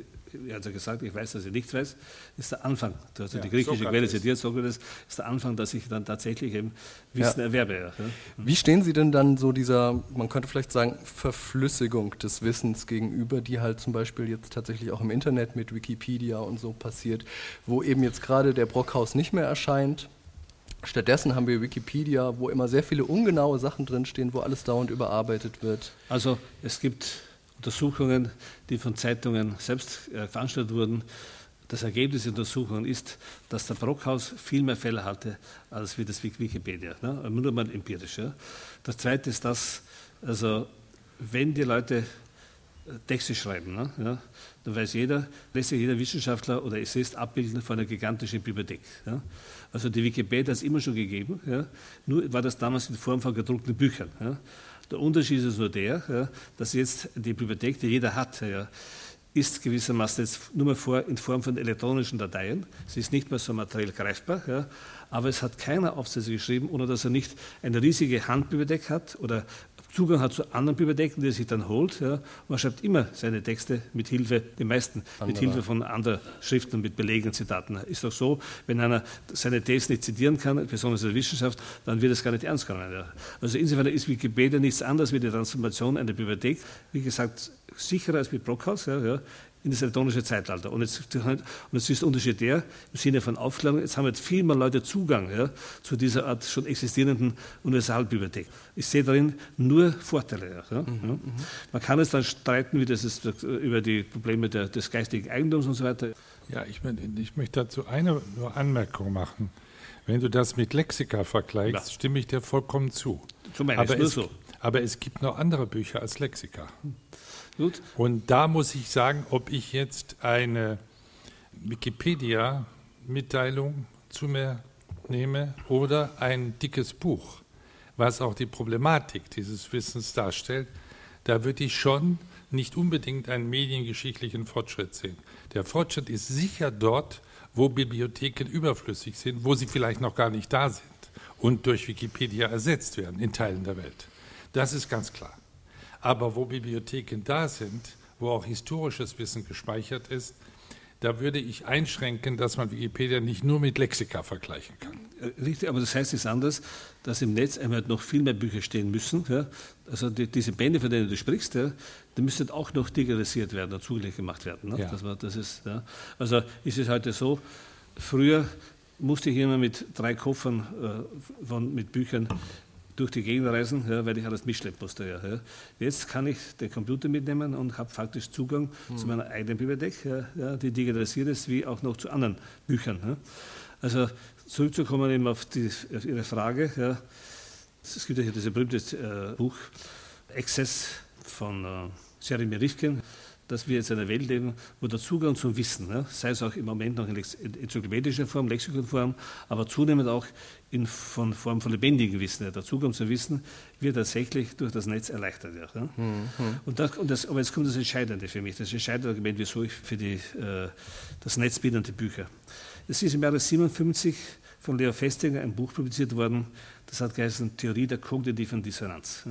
Speaker 4: er hat ja gesagt, ich weiß, dass ich nichts weiß, ist der Anfang. Du hast ja, die griechische Sokrates. Quelle zitiert, Sokrates, ist der Anfang, dass ich dann tatsächlich eben Wissen erwerbe.
Speaker 2: Wie stehen Sie denn dann so dieser, man könnte vielleicht sagen, Verflüssigung des Wissens gegenüber, die halt zum Beispiel jetzt tatsächlich auch im Internet mit Wikipedia und so passiert, wo eben jetzt gerade der Brockhaus nicht mehr erscheint, Stattdessen haben wir Wikipedia, wo immer sehr viele ungenaue Sachen drinstehen, wo alles dauernd überarbeitet wird.
Speaker 4: Also es gibt Untersuchungen, die von Zeitungen selbst äh, veranstaltet wurden. Das Ergebnis der Untersuchungen ist, dass der Brockhaus viel mehr Fälle hatte als wie das Wikipedia. Ne? Nur mal empirisch. Ja? Das Zweite ist das, also wenn die Leute äh, Texte schreiben, ne? ja, dann weiß jeder, lässt sich jeder Wissenschaftler oder Essayist abbilden von einer gigantischen Bibliothek. Ja? Also die Wikipedia hat es immer schon gegeben, ja? nur war das damals in Form von gedruckten Büchern. Ja? Der Unterschied ist nur der, ja, dass jetzt die Bibliothek, die jeder hat, ist gewissermaßen jetzt nur mehr vor, in Form von elektronischen Dateien. Sie ist nicht mehr so materiell greifbar, ja, aber es hat keiner Aufsätze geschrieben, ohne dass er nicht eine riesige Handbibliothek hat oder Zugang hat zu anderen Bibliotheken, die er sich dann holt. Ja. Man schreibt immer seine Texte mit Hilfe, die meisten, Andere. mit Hilfe von anderen Schriften, mit Belegen, Zitaten. Ist doch so, wenn einer seine Thesen nicht zitieren kann, besonders in der Wissenschaft, dann wird es gar nicht ernst genommen. Ja. Also insofern ist Wikipedia nichts anderes wie die Transformation einer Bibliothek. Wie gesagt, sicherer als mit Brockhaus. Ja, ja in das elektronische Zeitalter. Und jetzt, und jetzt ist der Unterschied der, im Sinne von Aufklärung, jetzt haben jetzt viel mehr Leute Zugang ja, zu dieser Art schon existierenden Universalbibliothek. Ich sehe darin nur Vorteile. Ja, mhm, ja. Mhm. Man kann es dann streiten, wie das ist, über die Probleme der, des geistigen Eigentums und so weiter.
Speaker 3: Ja, ich, ich möchte dazu eine nur Anmerkung machen. Wenn du das mit Lexika vergleichst, stimme ich dir vollkommen zu.
Speaker 4: Zum aber,
Speaker 3: es,
Speaker 4: so.
Speaker 3: aber es gibt noch andere Bücher als Lexika. Gut. Und da muss ich sagen, ob ich jetzt eine Wikipedia-Mitteilung zu mir nehme oder ein dickes Buch, was auch die Problematik dieses Wissens darstellt, da würde ich schon nicht unbedingt einen mediengeschichtlichen Fortschritt sehen. Der Fortschritt ist sicher dort, wo Bibliotheken überflüssig sind, wo sie vielleicht noch gar nicht da sind und durch Wikipedia ersetzt werden in Teilen der Welt. Das ist ganz klar. Aber wo Bibliotheken da sind, wo auch historisches Wissen gespeichert ist, da würde ich einschränken, dass man Wikipedia nicht nur mit Lexika vergleichen kann.
Speaker 4: Äh, richtig, aber das heißt es anders, dass im Netz einmal noch viel mehr Bücher stehen müssen. Ja? Also die, diese Bände, von denen du sprichst, ja, die müssen auch noch digitalisiert werden und zugänglich gemacht werden. Ne? Ja. Das war, das ist, ja. Also ist es heute so, früher musste ich immer mit drei Koffern äh, von, mit Büchern durch die Gegend reisen, ja, weil ich alles mitschleppen musste. Ja, ja. Jetzt kann ich den Computer mitnehmen und habe faktisch Zugang mhm. zu meiner eigenen Bibliothek, die digitalisiert ist, wie auch noch zu anderen Büchern. Also zurückzukommen eben auf, die, auf Ihre Frage. Es gibt ja hier dieses berühmte äh, Buch Access von äh, Jeremy Rifkin dass wir jetzt in einer Welt leben, wo der Zugang zum Wissen, ne, sei es auch im Moment noch in enzyklopädischer Form, Lexikonform, aber zunehmend auch in von Form von lebendigem Wissen. Der Zugang zum Wissen wird tatsächlich durch das Netz erleichtert. Ja. Mhm. Und, das, und das, aber jetzt kommt das Entscheidende für mich, das entscheidende Argument, wieso ich für die, äh, das Netz bildende Bücher. Es ist im Jahre 57 von Leo Festinger ein Buch publiziert worden, das hat geheißen Theorie der kognitiven Dissonanz.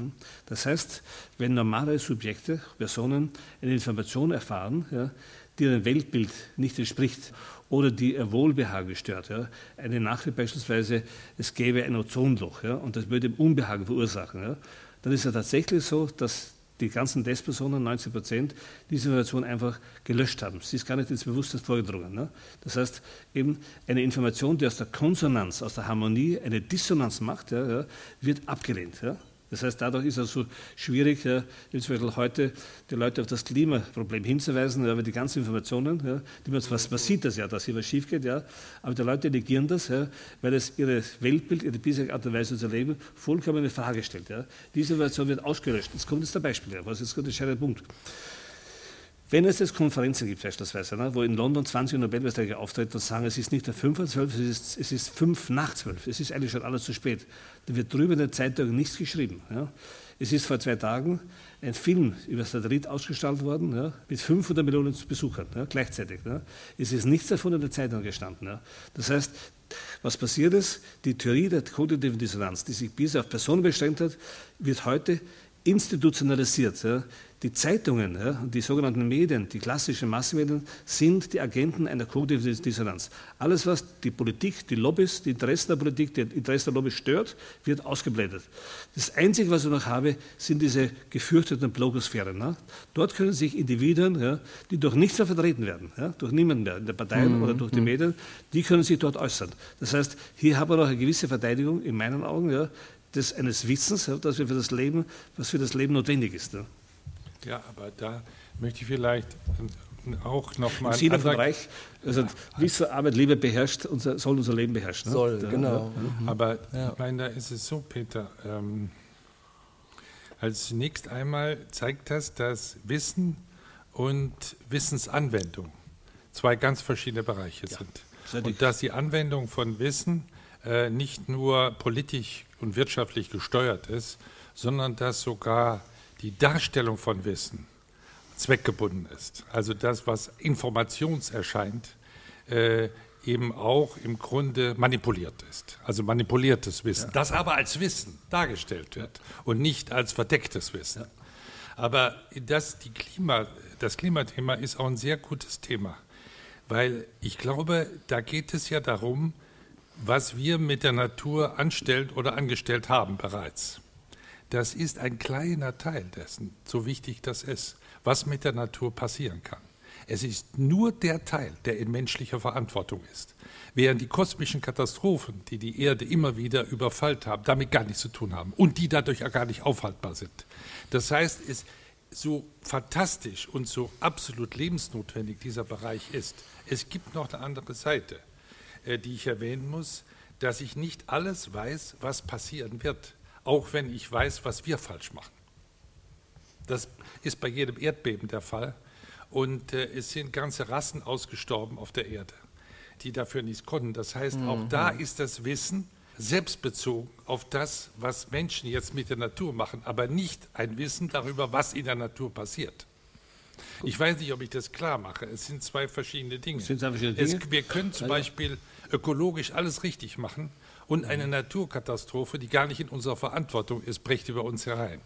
Speaker 4: Das heißt, wenn normale Subjekte, Personen eine Information erfahren, ja, die ihrem Weltbild nicht entspricht oder die ihr Wohlbehagen stört. Ja. Eine Nachricht beispielsweise, es gäbe ein Ozonloch ja, und das würde Unbehagen verursachen. Ja. Dann ist es tatsächlich so, dass die ganzen Testpersonen, 90 Prozent, diese Information einfach gelöscht haben. Sie ist gar nicht ins Bewusstsein vorgedrungen. Ne? Das heißt, eben eine Information, die aus der Konsonanz, aus der Harmonie eine Dissonanz macht, ja, ja, wird abgelehnt. Ja? Das heißt, dadurch ist es so schwierig, ja, Beispiel heute die Leute auf das Klimaproblem hinzuweisen, ja, aber die ganzen Informationen, ja, die man, was, man sieht das ja, dass hier was schief geht, ja, aber die Leute negieren das, ja, weil es ihre Weltbild, ihre bisherige Art und Weise zu leben vollkommen in Frage stellt. Ja. Diese Information wird ausgelöscht. Jetzt kommt jetzt der Beispiel, was ist der entscheidende Punkt. Wenn es jetzt Konferenzen gibt, beispielsweise, ne, wo in London 20 Nobelpreisträger auftreten und sagen, es ist nicht der 5 vor 12, es ist, es ist 5 nach 12, es ist eigentlich schon alles zu spät, dann wird drüber in der Zeitung nichts geschrieben. Ja. Es ist vor zwei Tagen ein Film über Satellit ausgestrahlt worden, ja, mit 500 Millionen Besuchern ja, gleichzeitig. Es ist nichts davon in der Zeitung gestanden. Das heißt, was passiert ist, die Theorie der kognitiven Dissonanz, die sich bisher auf Personen beschränkt hat, wird heute institutionalisiert. Ja. Die Zeitungen, ja, die sogenannten Medien, die klassischen Massenmedien, sind die Agenten einer kognitiven Dissonanz. Alles, was die Politik, die Lobbys, die Interessen der Politik, die Interessen der Lobbys stört, wird ausgeblendet. Das Einzige, was ich noch habe, sind diese gefürchteten Blogosphären. Ne? Dort können sich Individuen, ja, die durch nichts mehr vertreten werden, durch niemanden mehr, in der Partei mhm. oder durch die mhm. Medien, die können sich dort äußern. Das heißt, hier haben wir noch eine gewisse Verteidigung, in meinen Augen, des, eines Wissens, das wir für das Leben, was für das Leben notwendig ist. Ja.
Speaker 3: Ja, aber da möchte ich vielleicht auch nochmal.
Speaker 4: Im Sinne von Reich, also Wissen, Arbeit, Liebe beherrscht, unser, soll unser Leben beherrschen.
Speaker 2: Ne? Soll, ja,
Speaker 3: genau. Ja. Mhm. Aber ja. ich meine, da ist es so, Peter, ähm, als zunächst einmal zeigt das, dass Wissen und Wissensanwendung zwei ganz verschiedene Bereiche sind. Und dass die Anwendung von Wissen äh, nicht nur politisch und wirtschaftlich gesteuert ist, sondern dass sogar die Darstellung von Wissen zweckgebunden ist. Also das, was informationserscheint, äh, eben auch im Grunde manipuliert ist. Also manipuliertes Wissen, ja. das aber als Wissen dargestellt wird und nicht als verdecktes Wissen. Ja. Aber das, die Klima, das Klimathema ist auch ein sehr gutes Thema, weil ich glaube, da geht es ja darum, was wir mit der Natur anstellen oder angestellt haben bereits. Das ist ein kleiner Teil dessen, so wichtig das ist, was mit der Natur passieren kann. Es ist nur der Teil, der in menschlicher Verantwortung ist. Während die kosmischen Katastrophen, die die Erde immer wieder überfallt haben, damit gar nichts zu tun haben und die dadurch auch gar nicht aufhaltbar sind. Das heißt, es so fantastisch und so absolut lebensnotwendig dieser Bereich ist, es gibt noch eine andere Seite, die ich erwähnen muss, dass ich nicht alles weiß, was passieren wird auch wenn ich weiß, was wir falsch machen. Das ist bei jedem Erdbeben der Fall. Und äh, es sind ganze Rassen ausgestorben auf der Erde, die dafür nichts konnten. Das heißt, mhm. auch da ist das Wissen selbstbezogen auf das, was Menschen jetzt mit der Natur machen, aber nicht ein Wissen darüber, was in der Natur passiert. Ich weiß nicht, ob ich das klar mache. Es sind zwei verschiedene Dinge. Sind verschiedene Dinge? Es, wir können zum Beispiel ökologisch alles richtig machen, und eine Naturkatastrophe, die gar nicht in unserer Verantwortung ist, bricht über uns herein.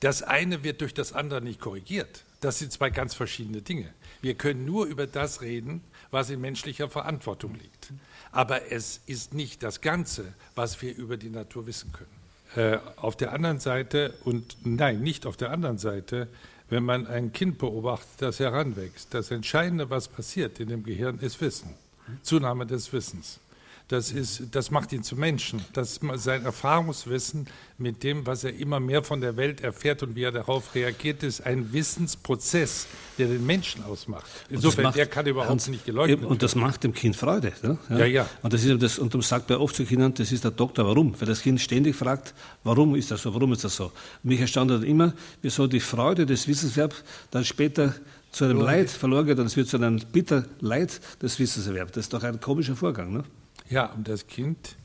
Speaker 3: Das eine wird durch das andere nicht korrigiert. Das sind zwei ganz verschiedene Dinge. Wir können nur über das reden, was in menschlicher Verantwortung liegt. Aber es ist nicht das Ganze, was wir über die Natur wissen können. Äh, auf der anderen Seite, und nein, nicht auf der anderen Seite, wenn man ein Kind beobachtet, das heranwächst, das Entscheidende, was passiert in dem Gehirn, ist Wissen. Zunahme des Wissens. Das, ist, das macht ihn zu Menschen. Das sein Erfahrungswissen mit dem, was er immer mehr von der Welt erfährt und wie er darauf reagiert, ist ein Wissensprozess, der den Menschen ausmacht. Insofern, macht, der kann überhaupt Hans, nicht geleugnet
Speaker 4: werden. Und das macht dem Kind Freude.
Speaker 3: Ne? Ja, ja. ja.
Speaker 4: Und, das ist das, und darum sagt man oft zu Kindern, das ist der Doktor, warum? Weil das Kind ständig fragt, warum ist das so, warum ist das so? Mich erstaunt dann immer, wieso die Freude des Wissenserwerbs dann später zu einem Leid verloren geht und es wird zu einem bitter Leid des Wissenserwerbs. Das ist doch ein komischer Vorgang. Ne?
Speaker 3: Ja, und das Kind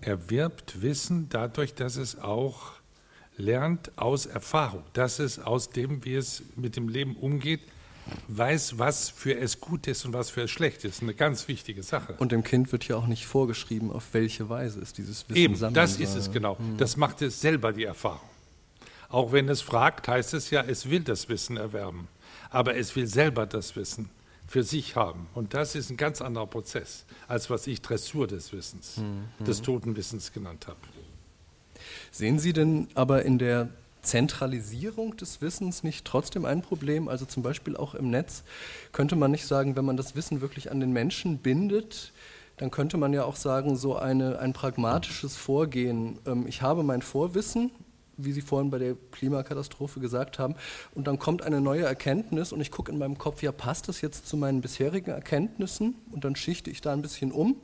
Speaker 3: erwirbt Wissen dadurch, dass es auch lernt aus Erfahrung, dass es aus dem, wie es mit dem Leben umgeht, weiß, was für es gut ist und was für es schlecht ist. Eine ganz wichtige Sache.
Speaker 2: Und dem Kind wird ja auch nicht vorgeschrieben, auf welche Weise es dieses Wissen
Speaker 3: Eben, sammeln das ist es genau. Hm. Das macht es selber die Erfahrung. Auch wenn es fragt, heißt es ja, es will das Wissen erwerben. Aber es will selber das Wissen für sich haben. Und das ist ein ganz anderer Prozess, als was ich Dressur des Wissens, mhm. des toten Wissens genannt habe.
Speaker 2: Sehen Sie denn aber in der Zentralisierung des Wissens nicht trotzdem ein Problem? Also zum Beispiel auch im Netz könnte man nicht sagen, wenn man das Wissen wirklich an den Menschen bindet, dann könnte man ja auch sagen, so eine, ein pragmatisches Vorgehen. Ähm, ich habe mein Vorwissen wie Sie vorhin bei der Klimakatastrophe gesagt haben. Und dann kommt eine neue Erkenntnis und ich gucke in meinem Kopf, ja, passt das jetzt zu meinen bisherigen Erkenntnissen? Und dann schichte ich da ein bisschen um.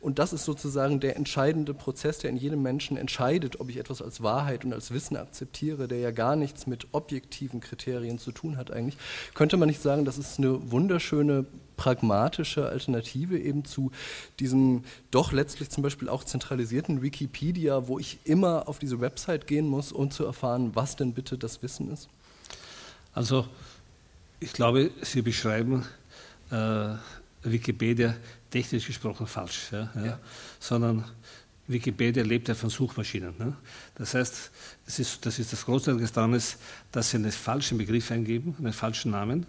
Speaker 2: Und das ist sozusagen der entscheidende Prozess, der in jedem Menschen entscheidet, ob ich etwas als Wahrheit und als Wissen akzeptiere, der ja gar nichts mit objektiven Kriterien zu tun hat eigentlich. Könnte man nicht sagen, das ist eine wunderschöne pragmatische Alternative eben zu diesem doch letztlich zum Beispiel auch zentralisierten Wikipedia, wo ich immer auf diese Website gehen muss, um zu erfahren, was denn bitte das Wissen ist?
Speaker 4: Also ich glaube, Sie beschreiben äh, Wikipedia technisch gesprochen falsch, ja, ja. Ja. sondern Wikipedia lebt ja von Suchmaschinen. Ne? Das heißt, das ist, das ist das Großartige daran, ist, dass Sie einen falschen Begriff eingeben, einen falschen Namen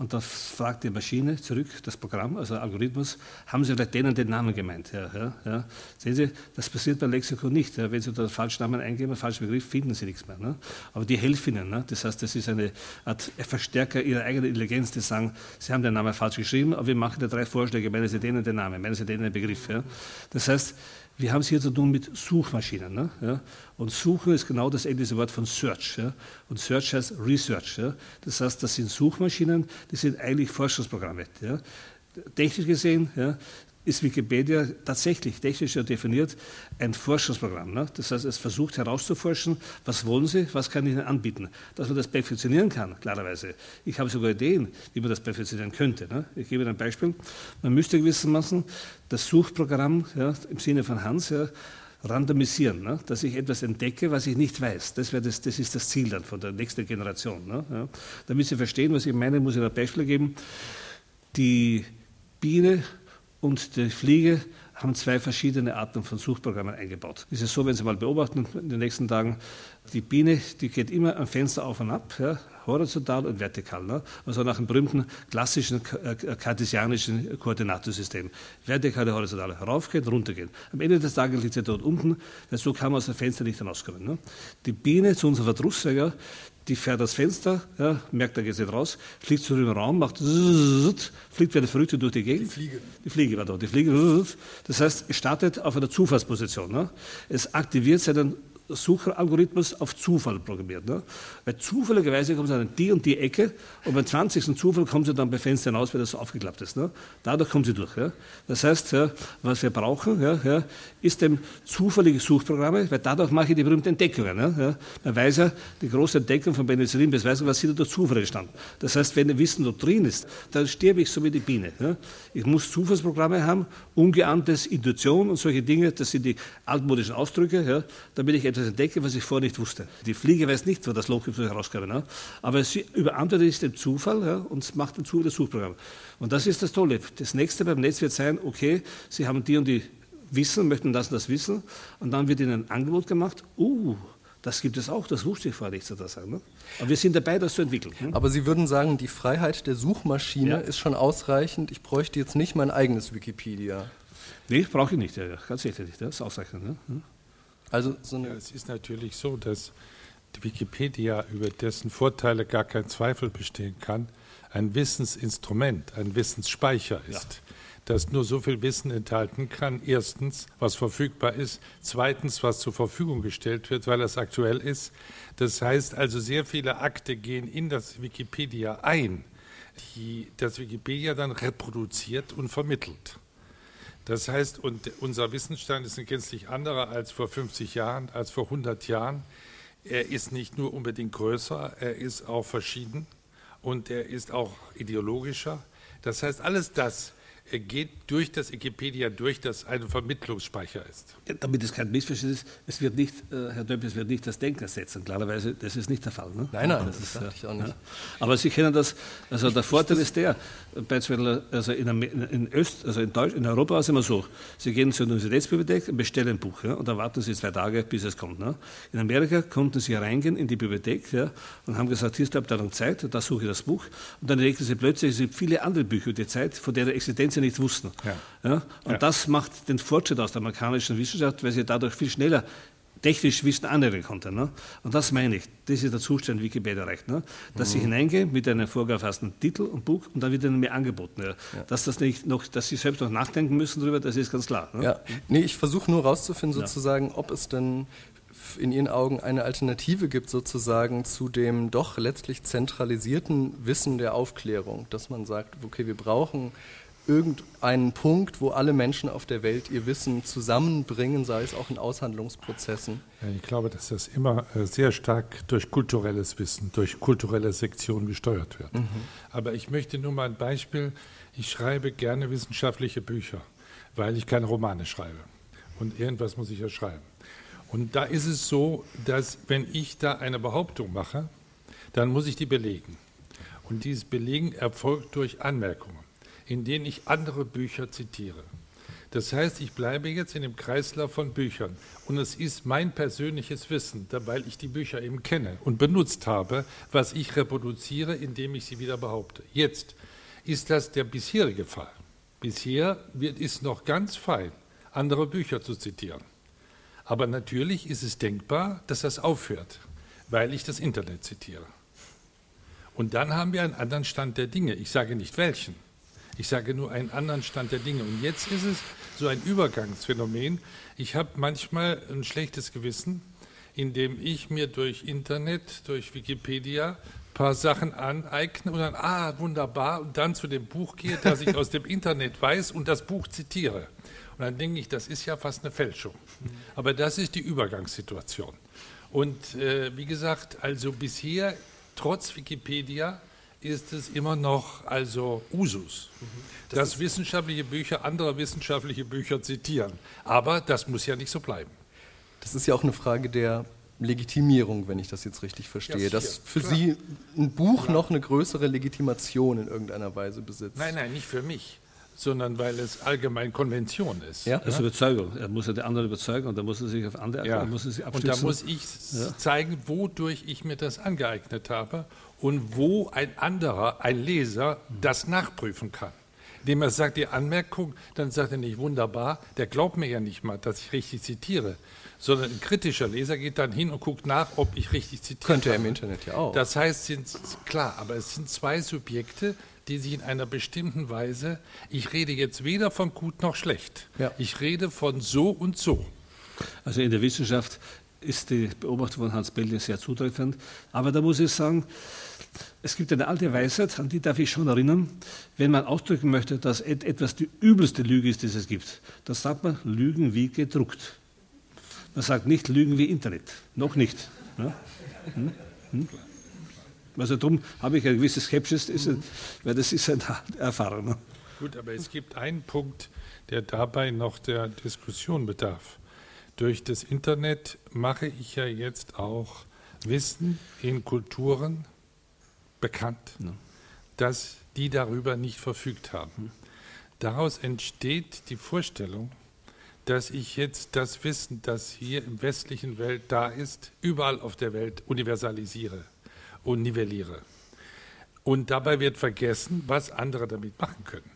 Speaker 4: und da fragt die Maschine zurück, das Programm, also Algorithmus, haben Sie vielleicht denen den Namen gemeint? Ja, ja, ja. Sehen Sie, das passiert beim Lexikon nicht. Wenn Sie da falschen Namen eingeben, falschen Begriff, finden Sie nichts mehr. Ne? Aber die helfen Ihnen. Ne? Das heißt, das ist eine Art Verstärker Ihrer eigenen Intelligenz, die sagen, Sie haben den Namen falsch geschrieben, aber wir machen da drei Vorschläge, meinen Sie denen den Namen, meinen Sie denen den Begriff. Das heißt, wir haben es hier zu tun mit Suchmaschinen. Ne? Ja? Und Suchen ist genau das englische Wort von Search. Ja? Und Search heißt Research. Ja? Das heißt, das sind Suchmaschinen, die sind eigentlich Forschungsprogramme. Technisch gesehen ist Wikipedia tatsächlich technisch definiert ein Forschungsprogramm. Ne? Das heißt, es versucht herauszuforschen, was wollen Sie, was kann ich Ihnen anbieten. Dass man das perfektionieren kann, klarerweise. Ich habe sogar Ideen, wie man das perfektionieren könnte. Ne? Ich gebe Ihnen ein Beispiel. Man müsste gewissermaßen das Suchprogramm ja, im Sinne von Hans ja, randomisieren, ne? dass ich etwas entdecke, was ich nicht weiß. Das, das, das ist das Ziel dann von der nächsten Generation. Ne? Ja. Damit Sie verstehen, was ich meine, muss ich ein Beispiel geben. Die Biene und die Fliege haben zwei verschiedene Arten von Suchprogrammen eingebaut. Es ist so, wenn Sie mal beobachten in den nächsten Tagen, die Biene, die geht immer am Fenster auf und ab, ja, horizontal und vertikal. Ne? Also nach einem berühmten klassischen äh, kartesianischen Koordinatensystem. Vertikale, horizontale, raufgehen, runtergehen. Am Ende des Tages liegt sie dort unten, weil so kann man aus dem Fenster nicht hinauskommen. Ne? Die Biene, zu unserem Verdruss, ja, die fährt das Fenster, ja, merkt, da geht sie raus, fliegt zurück im Raum, macht fliegt wie eine Verrückte durch die Gegend.
Speaker 2: Die Fliege.
Speaker 4: Die Fliege war da. Die Fliege, das heißt, es startet auf einer Zufallsposition. Ne? Es aktiviert seinen Suchalgorithmus auf Zufall programmiert. Ne? Weil zufälligerweise kommt es an die und die Ecke und beim 20. Zufall kommt sie dann bei Fenster hinaus, weil das so aufgeklappt ist. Ne? Dadurch kommt sie durch. Ja? Das heißt, ja, was wir brauchen, ja, ist dem zufällige Suchprogramme, weil dadurch mache ich die berühmten Entdeckungen. Ja? Man weiß ja, die große Entdeckung von Penicillin, das weiß man, was sind durch Zufall entstanden. Das heißt, wenn Wissen dort drin ist, dann sterbe ich so wie die Biene. Ja? Ich muss Zufallsprogramme haben, ungeahntes Intuition und solche Dinge, das sind die altmodischen Ausdrücke, ja? damit ich etwas entdecke, was ich vorher nicht wusste. Die Fliege weiß nicht, wo das Loch ist, herauskam. Ne? Aber sie überantwortet es dem Zufall ja, und macht den Zufall das Suchprogramm. Und das ist das Tolle. Das nächste beim Netz wird sein, okay, Sie haben die und die Wissen, möchten das und das wissen. Und dann wird Ihnen ein Angebot gemacht. Uh, das gibt es auch, das wusste ich vorher nicht so das sagen. Ne? Aber wir sind dabei, das zu entwickeln.
Speaker 2: Ne? Aber Sie würden sagen, die Freiheit der Suchmaschine ja. ist schon ausreichend. Ich bräuchte jetzt nicht mein eigenes Wikipedia.
Speaker 4: Nee, brauche ich nicht, ja, ganz sicher nicht. Das ist ausreichend. Ne? Hm?
Speaker 3: Also so ja, es ist natürlich so, dass die Wikipedia, über dessen Vorteile gar kein Zweifel bestehen kann, ein Wissensinstrument, ein Wissensspeicher ist. Ja. Das nur so viel Wissen enthalten kann. Erstens, was verfügbar ist. Zweitens, was zur Verfügung gestellt wird, weil es aktuell ist. Das heißt also, sehr viele Akte gehen in das Wikipedia ein, die das Wikipedia dann reproduziert und vermittelt. Das heißt, und unser Wissensstand ist ein gänzlich anderer als vor 50 Jahren, als vor 100 Jahren. Er ist nicht nur unbedingt größer, er ist auch verschieden und er ist auch ideologischer. Das heißt, alles das geht durch das Wikipedia durch, das ein Vermittlungsspeicher ist.
Speaker 4: Ja, damit es kein Missverständnis ist, es wird nicht, äh, Herr Döppel, es wird nicht das Denken ersetzen. Klarerweise, das ist nicht der Fall. Ne?
Speaker 2: Nein, nein, das, das ist, ich auch nicht. Ja.
Speaker 4: Aber Sie kennen das, also ich, der Vorteil ist der, beispielsweise also in, in, Öst, also in, Deutsch, in Europa war es immer so, Sie gehen zur Universitätsbibliothek und bestellen ein Buch ja, und dann warten Sie zwei Tage, bis es kommt. Ne? In Amerika konnten Sie reingehen in die Bibliothek ja, und haben gesagt, hier ist die Abteilung Zeit, da suche ich das Buch und dann entdeckten Sie plötzlich, es gibt viele andere Bücher die Zeit, von deren Existenz sie nicht wussten. Ja. Ja? Und ja. das macht den Fortschritt aus der amerikanischen Wissenschaft, weil sie dadurch viel schneller technisch Wissen annehmen konnten. Ne? Und das meine ich, das ist der Zustand, Wikipedia erreicht. Ne? Dass mhm. sie hineingehen mit einem vorgefassten Titel und Buch und dann wird ihnen mehr angeboten. Ja. Ja. Dass, das nicht noch, dass sie selbst noch nachdenken müssen darüber, das ist ganz klar. Ne?
Speaker 2: Ja. Nee, ich versuche nur herauszufinden, sozusagen, ob es denn in Ihren Augen eine Alternative gibt sozusagen zu dem doch letztlich zentralisierten Wissen der Aufklärung, dass man sagt, okay, wir brauchen irgendeinen Punkt, wo alle Menschen auf der Welt ihr Wissen zusammenbringen, sei es auch in Aushandlungsprozessen.
Speaker 3: Ich glaube, dass das immer äh, sehr stark durch kulturelles Wissen, durch kulturelle Sektionen gesteuert wird. Mhm. Aber ich möchte nur mal ein Beispiel. Ich schreibe gerne wissenschaftliche Bücher, weil ich keine Romane schreibe. Und irgendwas muss ich ja schreiben. Und da ist es so, dass wenn ich da eine Behauptung mache, dann muss ich die belegen. Und dieses Belegen erfolgt durch Anmerkungen in denen ich andere Bücher zitiere. Das heißt, ich bleibe jetzt in dem Kreislauf von Büchern und es ist mein persönliches Wissen, weil ich die Bücher eben kenne und benutzt habe, was ich reproduziere, indem ich sie wieder behaupte. Jetzt ist das der bisherige Fall. Bisher wird es noch ganz fein, andere Bücher zu zitieren. Aber natürlich ist es denkbar, dass das aufhört, weil ich das Internet zitiere. Und dann haben wir einen anderen Stand der Dinge. Ich sage nicht welchen. Ich sage nur einen anderen Stand der Dinge. Und jetzt ist es so ein Übergangsphänomen. Ich habe manchmal ein schlechtes Gewissen, indem ich mir durch Internet, durch Wikipedia ein paar Sachen aneigne und dann, ah, wunderbar, und dann zu dem Buch gehe, das ich aus dem Internet weiß und das Buch zitiere. Und dann denke ich, das ist ja fast eine Fälschung. Aber das ist die Übergangssituation. Und äh, wie gesagt, also bisher, trotz Wikipedia, ist es immer noch also Usus, mhm. das dass wissenschaftliche Bücher andere wissenschaftliche Bücher zitieren. Aber das muss ja nicht so bleiben.
Speaker 2: Das ist ja auch eine Frage der Legitimierung, wenn ich das jetzt richtig verstehe, ja, dass für klar. Sie ein Buch klar. noch eine größere Legitimation in irgendeiner Weise besitzt.
Speaker 3: Nein, nein, nicht für mich sondern weil es allgemein Konvention ist.
Speaker 4: Ja, das ist Überzeugung. Er muss ja die anderen überzeugen und dann muss er sich auf andere
Speaker 3: ja. muss er sich Und da muss ich ja. zeigen, wodurch ich mir das angeeignet habe und wo ein anderer, ein Leser, das nachprüfen kann. Indem er sagt, die Anmerkung, dann sagt er nicht wunderbar, der glaubt mir ja nicht mal, dass ich richtig zitiere, sondern ein kritischer Leser geht dann hin und guckt nach, ob ich richtig zitiere.
Speaker 2: Könnte er im Internet ja auch.
Speaker 3: Das heißt, sind, klar, aber es sind zwei Subjekte, die sich in einer bestimmten Weise, ich rede jetzt weder von gut noch schlecht, ja. ich rede von so und so.
Speaker 4: Also in der Wissenschaft ist die Beobachtung von Hans Belle sehr zutreffend, aber da muss ich sagen, es gibt eine alte Weisheit, an die darf ich schon erinnern. Wenn man ausdrücken möchte, dass etwas die übelste Lüge ist, die es gibt, dann sagt man Lügen wie gedruckt. Man sagt nicht Lügen wie Internet. Noch nicht. Ja? Hm? Hm? Also darum habe ich eine gewisse Skepsis, mhm. weil das ist eine Erfahrung. Ne?
Speaker 3: Gut, aber es gibt einen Punkt, der dabei noch der Diskussion bedarf. Durch das Internet mache ich ja jetzt auch Wissen in Kulturen, bekannt, ja. dass die darüber nicht verfügt haben. Hm. Daraus entsteht die Vorstellung, dass ich jetzt das Wissen, das hier im westlichen Welt da ist, überall auf der Welt universalisiere und nivelliere. Und dabei wird vergessen, was andere damit machen können.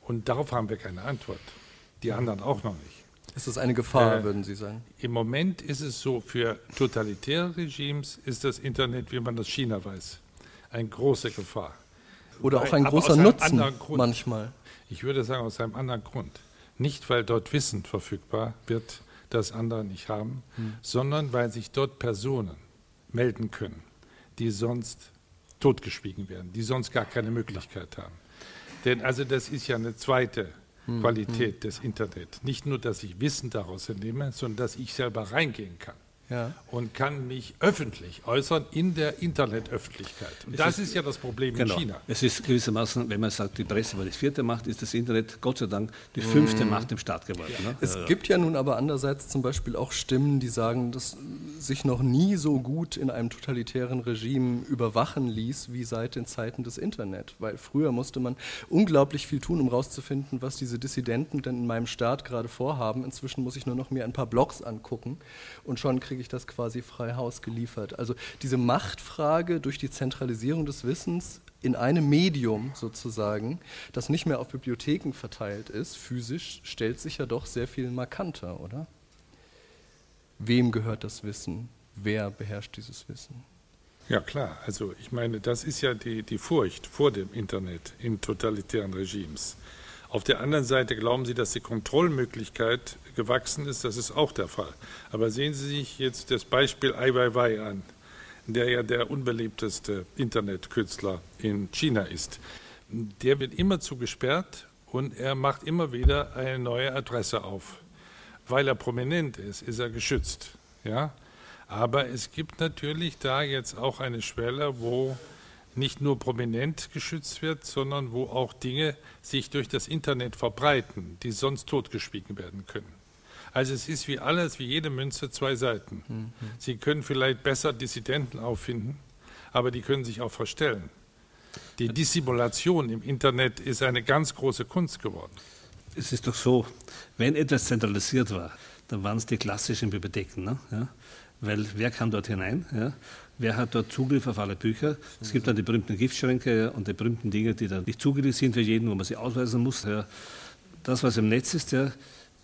Speaker 3: Und darauf haben wir keine Antwort. Die anderen auch noch nicht.
Speaker 2: Ist das eine Gefahr, äh, würden Sie sagen?
Speaker 3: Im Moment ist es so, für totalitäre Regimes ist das Internet, wie man das China weiß, eine große Gefahr.
Speaker 2: Oder auch ein großer Nutzen manchmal.
Speaker 3: Ich würde sagen, aus einem anderen Grund. Nicht, weil dort Wissen verfügbar wird, das andere nicht haben, hm. sondern weil sich dort Personen melden können, die sonst totgeschwiegen werden, die sonst gar keine Möglichkeit haben. Denn also das ist ja eine zweite Qualität des Internets. Nicht nur, dass ich Wissen daraus entnehme, sondern dass ich selber reingehen kann ja. und kann mich öffentlich äußern in der Internetöffentlichkeit. Und es das ist, ist, ja das Problem genau. in China.
Speaker 4: Es ist gewissermaßen, wenn man sagt, die Presse war die vierte Macht, ist das Internet Gott sei Dank die fünfte mm. Macht im Staat geworden.
Speaker 2: Ja. Ne? Es ja, gibt ja nun aber andererseits zum Beispiel auch Stimmen, die sagen, dass sich noch nie so gut in einem totalitären Regime überwachen ließ wie seit den Zeiten des Internet. Weil früher musste man unglaublich viel tun, um herauszufinden, was diese Dissidenten denn in meinem Staat gerade vorhaben. Inzwischen muss ich nur noch mir ein paar Blogs angucken und schon kriege kriege ich das quasi frei Haus geliefert. Also diese Machtfrage durch die Zentralisierung des Wissens in einem Medium sozusagen, das nicht mehr auf Bibliotheken verteilt ist, physisch, stellt sich ja doch sehr viel markanter, oder? Wem gehört das Wissen? Wer beherrscht dieses Wissen?
Speaker 3: Ja klar, also ich meine, das ist ja die, die Furcht vor dem Internet in totalitären Regimes. Auf der anderen Seite glauben Sie, dass die Kontrollmöglichkeit gewachsen ist. Das ist auch der Fall. Aber sehen Sie sich jetzt das Beispiel Ai Weiwei an, der ja der unbeliebteste Internetkünstler in China ist. Der wird immer zu gesperrt und er macht immer wieder eine neue Adresse auf. Weil er prominent ist, ist er geschützt. Ja? Aber es gibt natürlich da jetzt auch eine Schwelle, wo nicht nur prominent geschützt wird, sondern wo auch Dinge sich durch das Internet verbreiten, die sonst totgeschwiegen werden können. Also es ist wie alles, wie jede Münze zwei Seiten. Mhm. Sie können vielleicht besser Dissidenten auffinden, aber die können sich auch verstellen. Die Dissimulation im Internet ist eine ganz große Kunst geworden.
Speaker 4: Es ist doch so, wenn etwas zentralisiert war, dann waren es die klassischen Bibliotheken. Ne? Ja? Weil wer kam dort hinein? Ja? Wer hat dort Zugriff auf alle Bücher? Es gibt dann die berühmten Giftschränke und die berühmten Dinge, die dann nicht zugänglich sind für jeden, wo man sie ausweisen muss. Ja. Das, was im Netz ist, ja,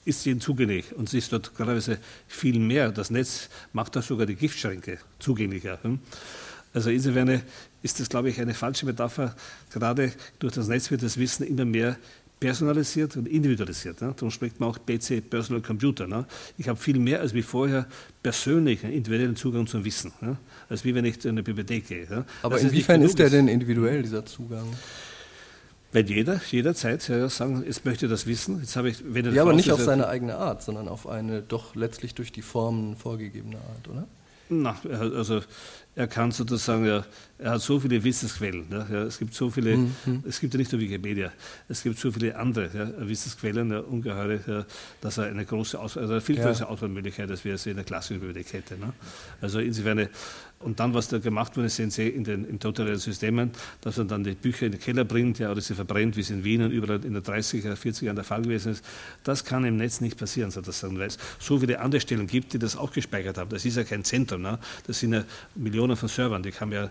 Speaker 4: ist jedem zugänglich und es ist dort gerade viel mehr. Das Netz macht auch sogar die Giftschränke zugänglicher. Hm? Also insofern ist das, glaube ich, eine falsche Metapher. Gerade durch das Netz wird das Wissen immer mehr personalisiert und individualisiert. Ne? Darum spricht man auch PC, Personal Computer. Ne? Ich habe viel mehr als wie vorher persönlich einen individuellen Zugang zum Wissen, ne? als wie wenn ich zu einer Bibliothek gehe. Ne?
Speaker 2: Aber das inwiefern ist, ist der denn individuell, dieser Zugang?
Speaker 4: Weil jeder, jederzeit ja, sagen, jetzt möchte das wissen. Jetzt habe ich,
Speaker 2: wenn er ja, aber nicht auf seine eigene Art, sondern auf eine doch letztlich durch die Formen vorgegebene Art, oder?
Speaker 4: Na, also er kann sozusagen, er, er hat so viele Wissensquellen. Ja, ja, es gibt so viele, mhm. es gibt ja nicht nur Wikipedia, es gibt so viele andere ja, Wissensquellen, ja, ungeheure, dass er eine große Auswahl, also eine viel größere Auswahlmöglichkeit, als wir es in der klassischen Bibliothek hätten. Ne? Also insofern und dann, was da gemacht wurde, sehen Sie in den in totalitären Systemen, dass man dann die Bücher in den Keller bringt ja, oder sie verbrennt, wie es in Wien und überall in den 30er, 40er Jahren der Fall gewesen ist. Das kann im Netz nicht passieren, sozusagen, weil es so viele andere Stellen gibt, die das auch gespeichert haben. Das ist ja kein Zentrum. Ne? Das sind ja Millionen von Servern. Die haben ja,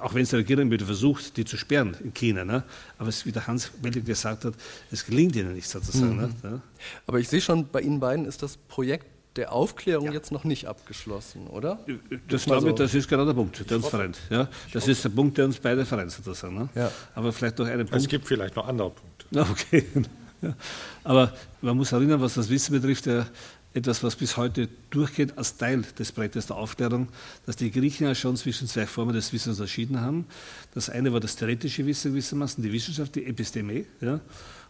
Speaker 4: auch wenn es die Regierung wieder versucht, die zu sperren in China. Ne? Aber es, wie der Hans Wellig gesagt hat, es gelingt ihnen nicht sozusagen.
Speaker 2: Mhm. Ne? Aber ich sehe schon, bei Ihnen beiden ist das Projekt der Aufklärung ja. jetzt noch nicht abgeschlossen, oder?
Speaker 4: Das glaube so. ich, das ist genau der Punkt, der uns vereint. Ja, das ist der Punkt, der uns beide vereint sozusagen. Ne? Ja. Aber vielleicht noch einen Punkt.
Speaker 3: Es gibt vielleicht noch andere Punkte. (laughs)
Speaker 4: Okay. Ja. Aber man muss erinnern, was das Wissen betrifft, ja, etwas, was bis heute durchgeht als Teil des Projektes der Aufklärung, dass die Griechen ja schon zwischen zwei Formen des Wissens unterschieden haben. Das eine war das theoretische Wissen gewissermaßen, die Wissenschaft, die Episteme. Ja,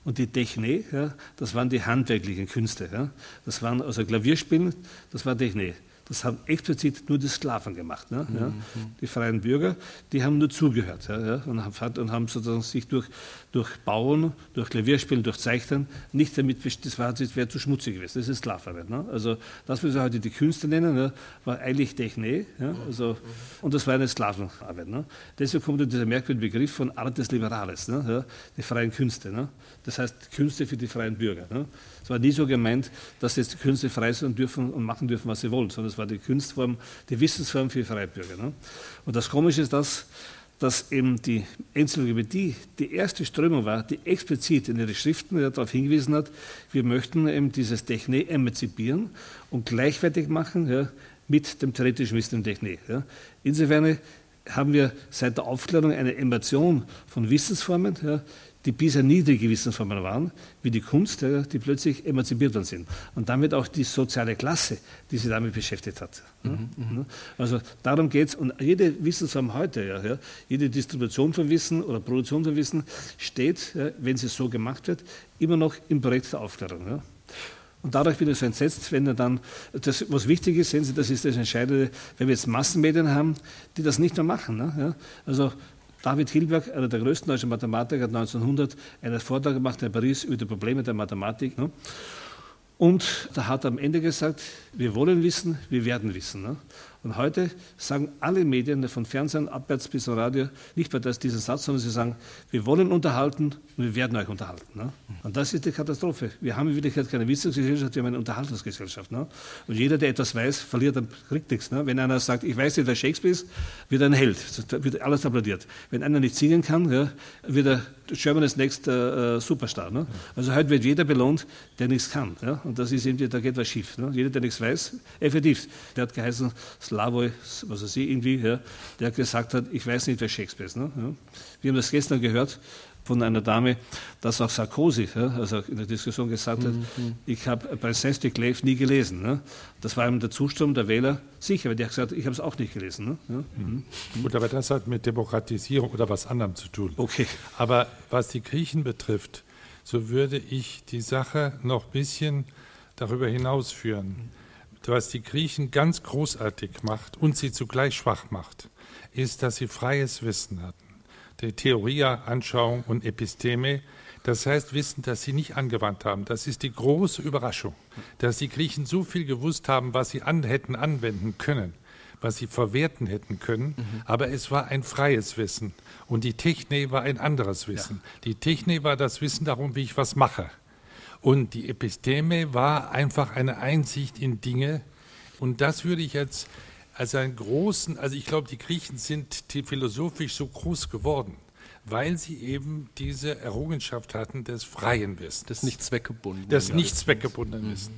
Speaker 4: und die Techne, ja, das waren die handwerklichen Künste. Ja. Das waren also Klavierspielen, das war Techne. Das haben explizit nur die Sklaven gemacht. Ne? Mhm. Ja. Die freien Bürger, die haben nur zugehört ja, und, haben, und haben sozusagen sich durch, durch Bauen, durch Klavierspielen, durch Zeichnen nicht damit, das war, das wäre zu schmutzig gewesen. Das ist Sklavarbeit. Ne? Also das, was wir heute die Künste nennen, ja, war eigentlich Techne. Also, und das war eine Sklavenarbeit. Ne? Deshalb kommt dieser merkwürdige Begriff von Artes Liberales, ne? die freien Künste. Ne? Das heißt Künste für die freien Bürger. Es war nie so gemeint, dass jetzt die Künste frei sein dürfen und machen dürfen, was sie wollen, sondern es war die Kunstform, die Wissensform für Freibürger. Ne? Und das Komische ist das, dass eben die Enzyklopädie die erste Strömung war, die explizit in ihre Schriften darauf hingewiesen hat, wir möchten eben dieses Technik emanzipieren und gleichwertig machen ja, mit dem theoretischen Wissen im Technik. Ja. Insofern haben wir seit der Aufklärung eine Emanzipation von Wissensformen, ja, die bisher niedrige Wissensformen waren, wie die Kunst, die plötzlich emanzipiert worden sind. Und damit auch die soziale Klasse, die sich damit beschäftigt hat. Mhm, mhm. also darum geht es. Und jede Wissensform heute, ja, jede Distribution von Wissen oder Produktion von Wissen steht, wenn sie so gemacht wird, immer noch im Projekt der Aufklärung. Ja. Und dadurch bin ich so entsetzt, wenn er dann, das, was wichtig ist, sehen Sie, das ist das Entscheidende, wenn wir jetzt Massenmedien haben, die das nicht mehr machen. Ne? Ja? Also David Hilberg, einer der größten deutschen Mathematiker, hat 1900 einen Vortrag gemacht in Paris über die Probleme der Mathematik. Ne? Und da hat er am Ende gesagt, wir wollen wissen, wir werden wissen. Ne? Und heute sagen alle Medien, von Fernsehen abwärts bis zum Radio, nicht mehr das, diesen Satz, sondern sie sagen, wir wollen unterhalten und wir werden euch unterhalten. Ne? Und das ist die Katastrophe. Wir haben in Wirklichkeit keine Wissensgesellschaft, wir haben eine Unterhaltungsgesellschaft. Ne? Und jeder, der etwas weiß, verliert, dann kriegt nichts. Ne? Wenn einer sagt, ich weiß nicht, wer Shakespeare ist, wird er ein Held, wird alles applaudiert. Wenn einer nicht singen kann, ja, wird er Germany's Next äh, Superstar. Ne? Also heute wird jeder belohnt, der nichts kann. Ja? Und das ist eben, da geht was schief. Ne? Jeder, der nichts weiß, effektiv. Der hat geheißen, Slavoj, was weiß ich, irgendwie, ja, der gesagt hat, ich weiß nicht, wer Shakespeare ist. Ne? Ja. Wir haben das gestern gehört von einer Dame, dass auch Sarkozy, ja, also in der Diskussion gesagt hat, mhm. ich habe bei Saint Clave nie gelesen. Ne? Das war ihm der Zusturm der Wähler sicher, weil der hat gesagt, ich habe es auch nicht gelesen. Ne? Ja?
Speaker 3: Mhm. Gut, aber das hat mit Demokratisierung oder was anderem zu tun.
Speaker 4: Okay.
Speaker 3: Aber was die Griechen betrifft, so würde ich die Sache noch ein bisschen darüber hinausführen. Was die Griechen ganz großartig macht und sie zugleich schwach macht, ist, dass sie freies Wissen hatten. Die Theoria, Anschauung und Episteme, das heißt Wissen, das sie nicht angewandt haben. Das ist die große Überraschung, dass die Griechen so viel gewusst haben, was sie an, hätten anwenden können was sie verwerten hätten können, mhm. aber es war ein freies Wissen und die Techne war ein anderes Wissen. Ja. Die Techne war das Wissen darum, wie ich was mache. Und die Episteme war einfach eine Einsicht in Dinge. Und das würde ich jetzt als einen großen, also ich glaube, die Griechen sind philosophisch so groß geworden, weil sie eben diese Errungenschaft hatten des freien Wissens.
Speaker 2: Des nicht zweckgebundenen.
Speaker 3: Des nicht zweckgebundenen Wissens.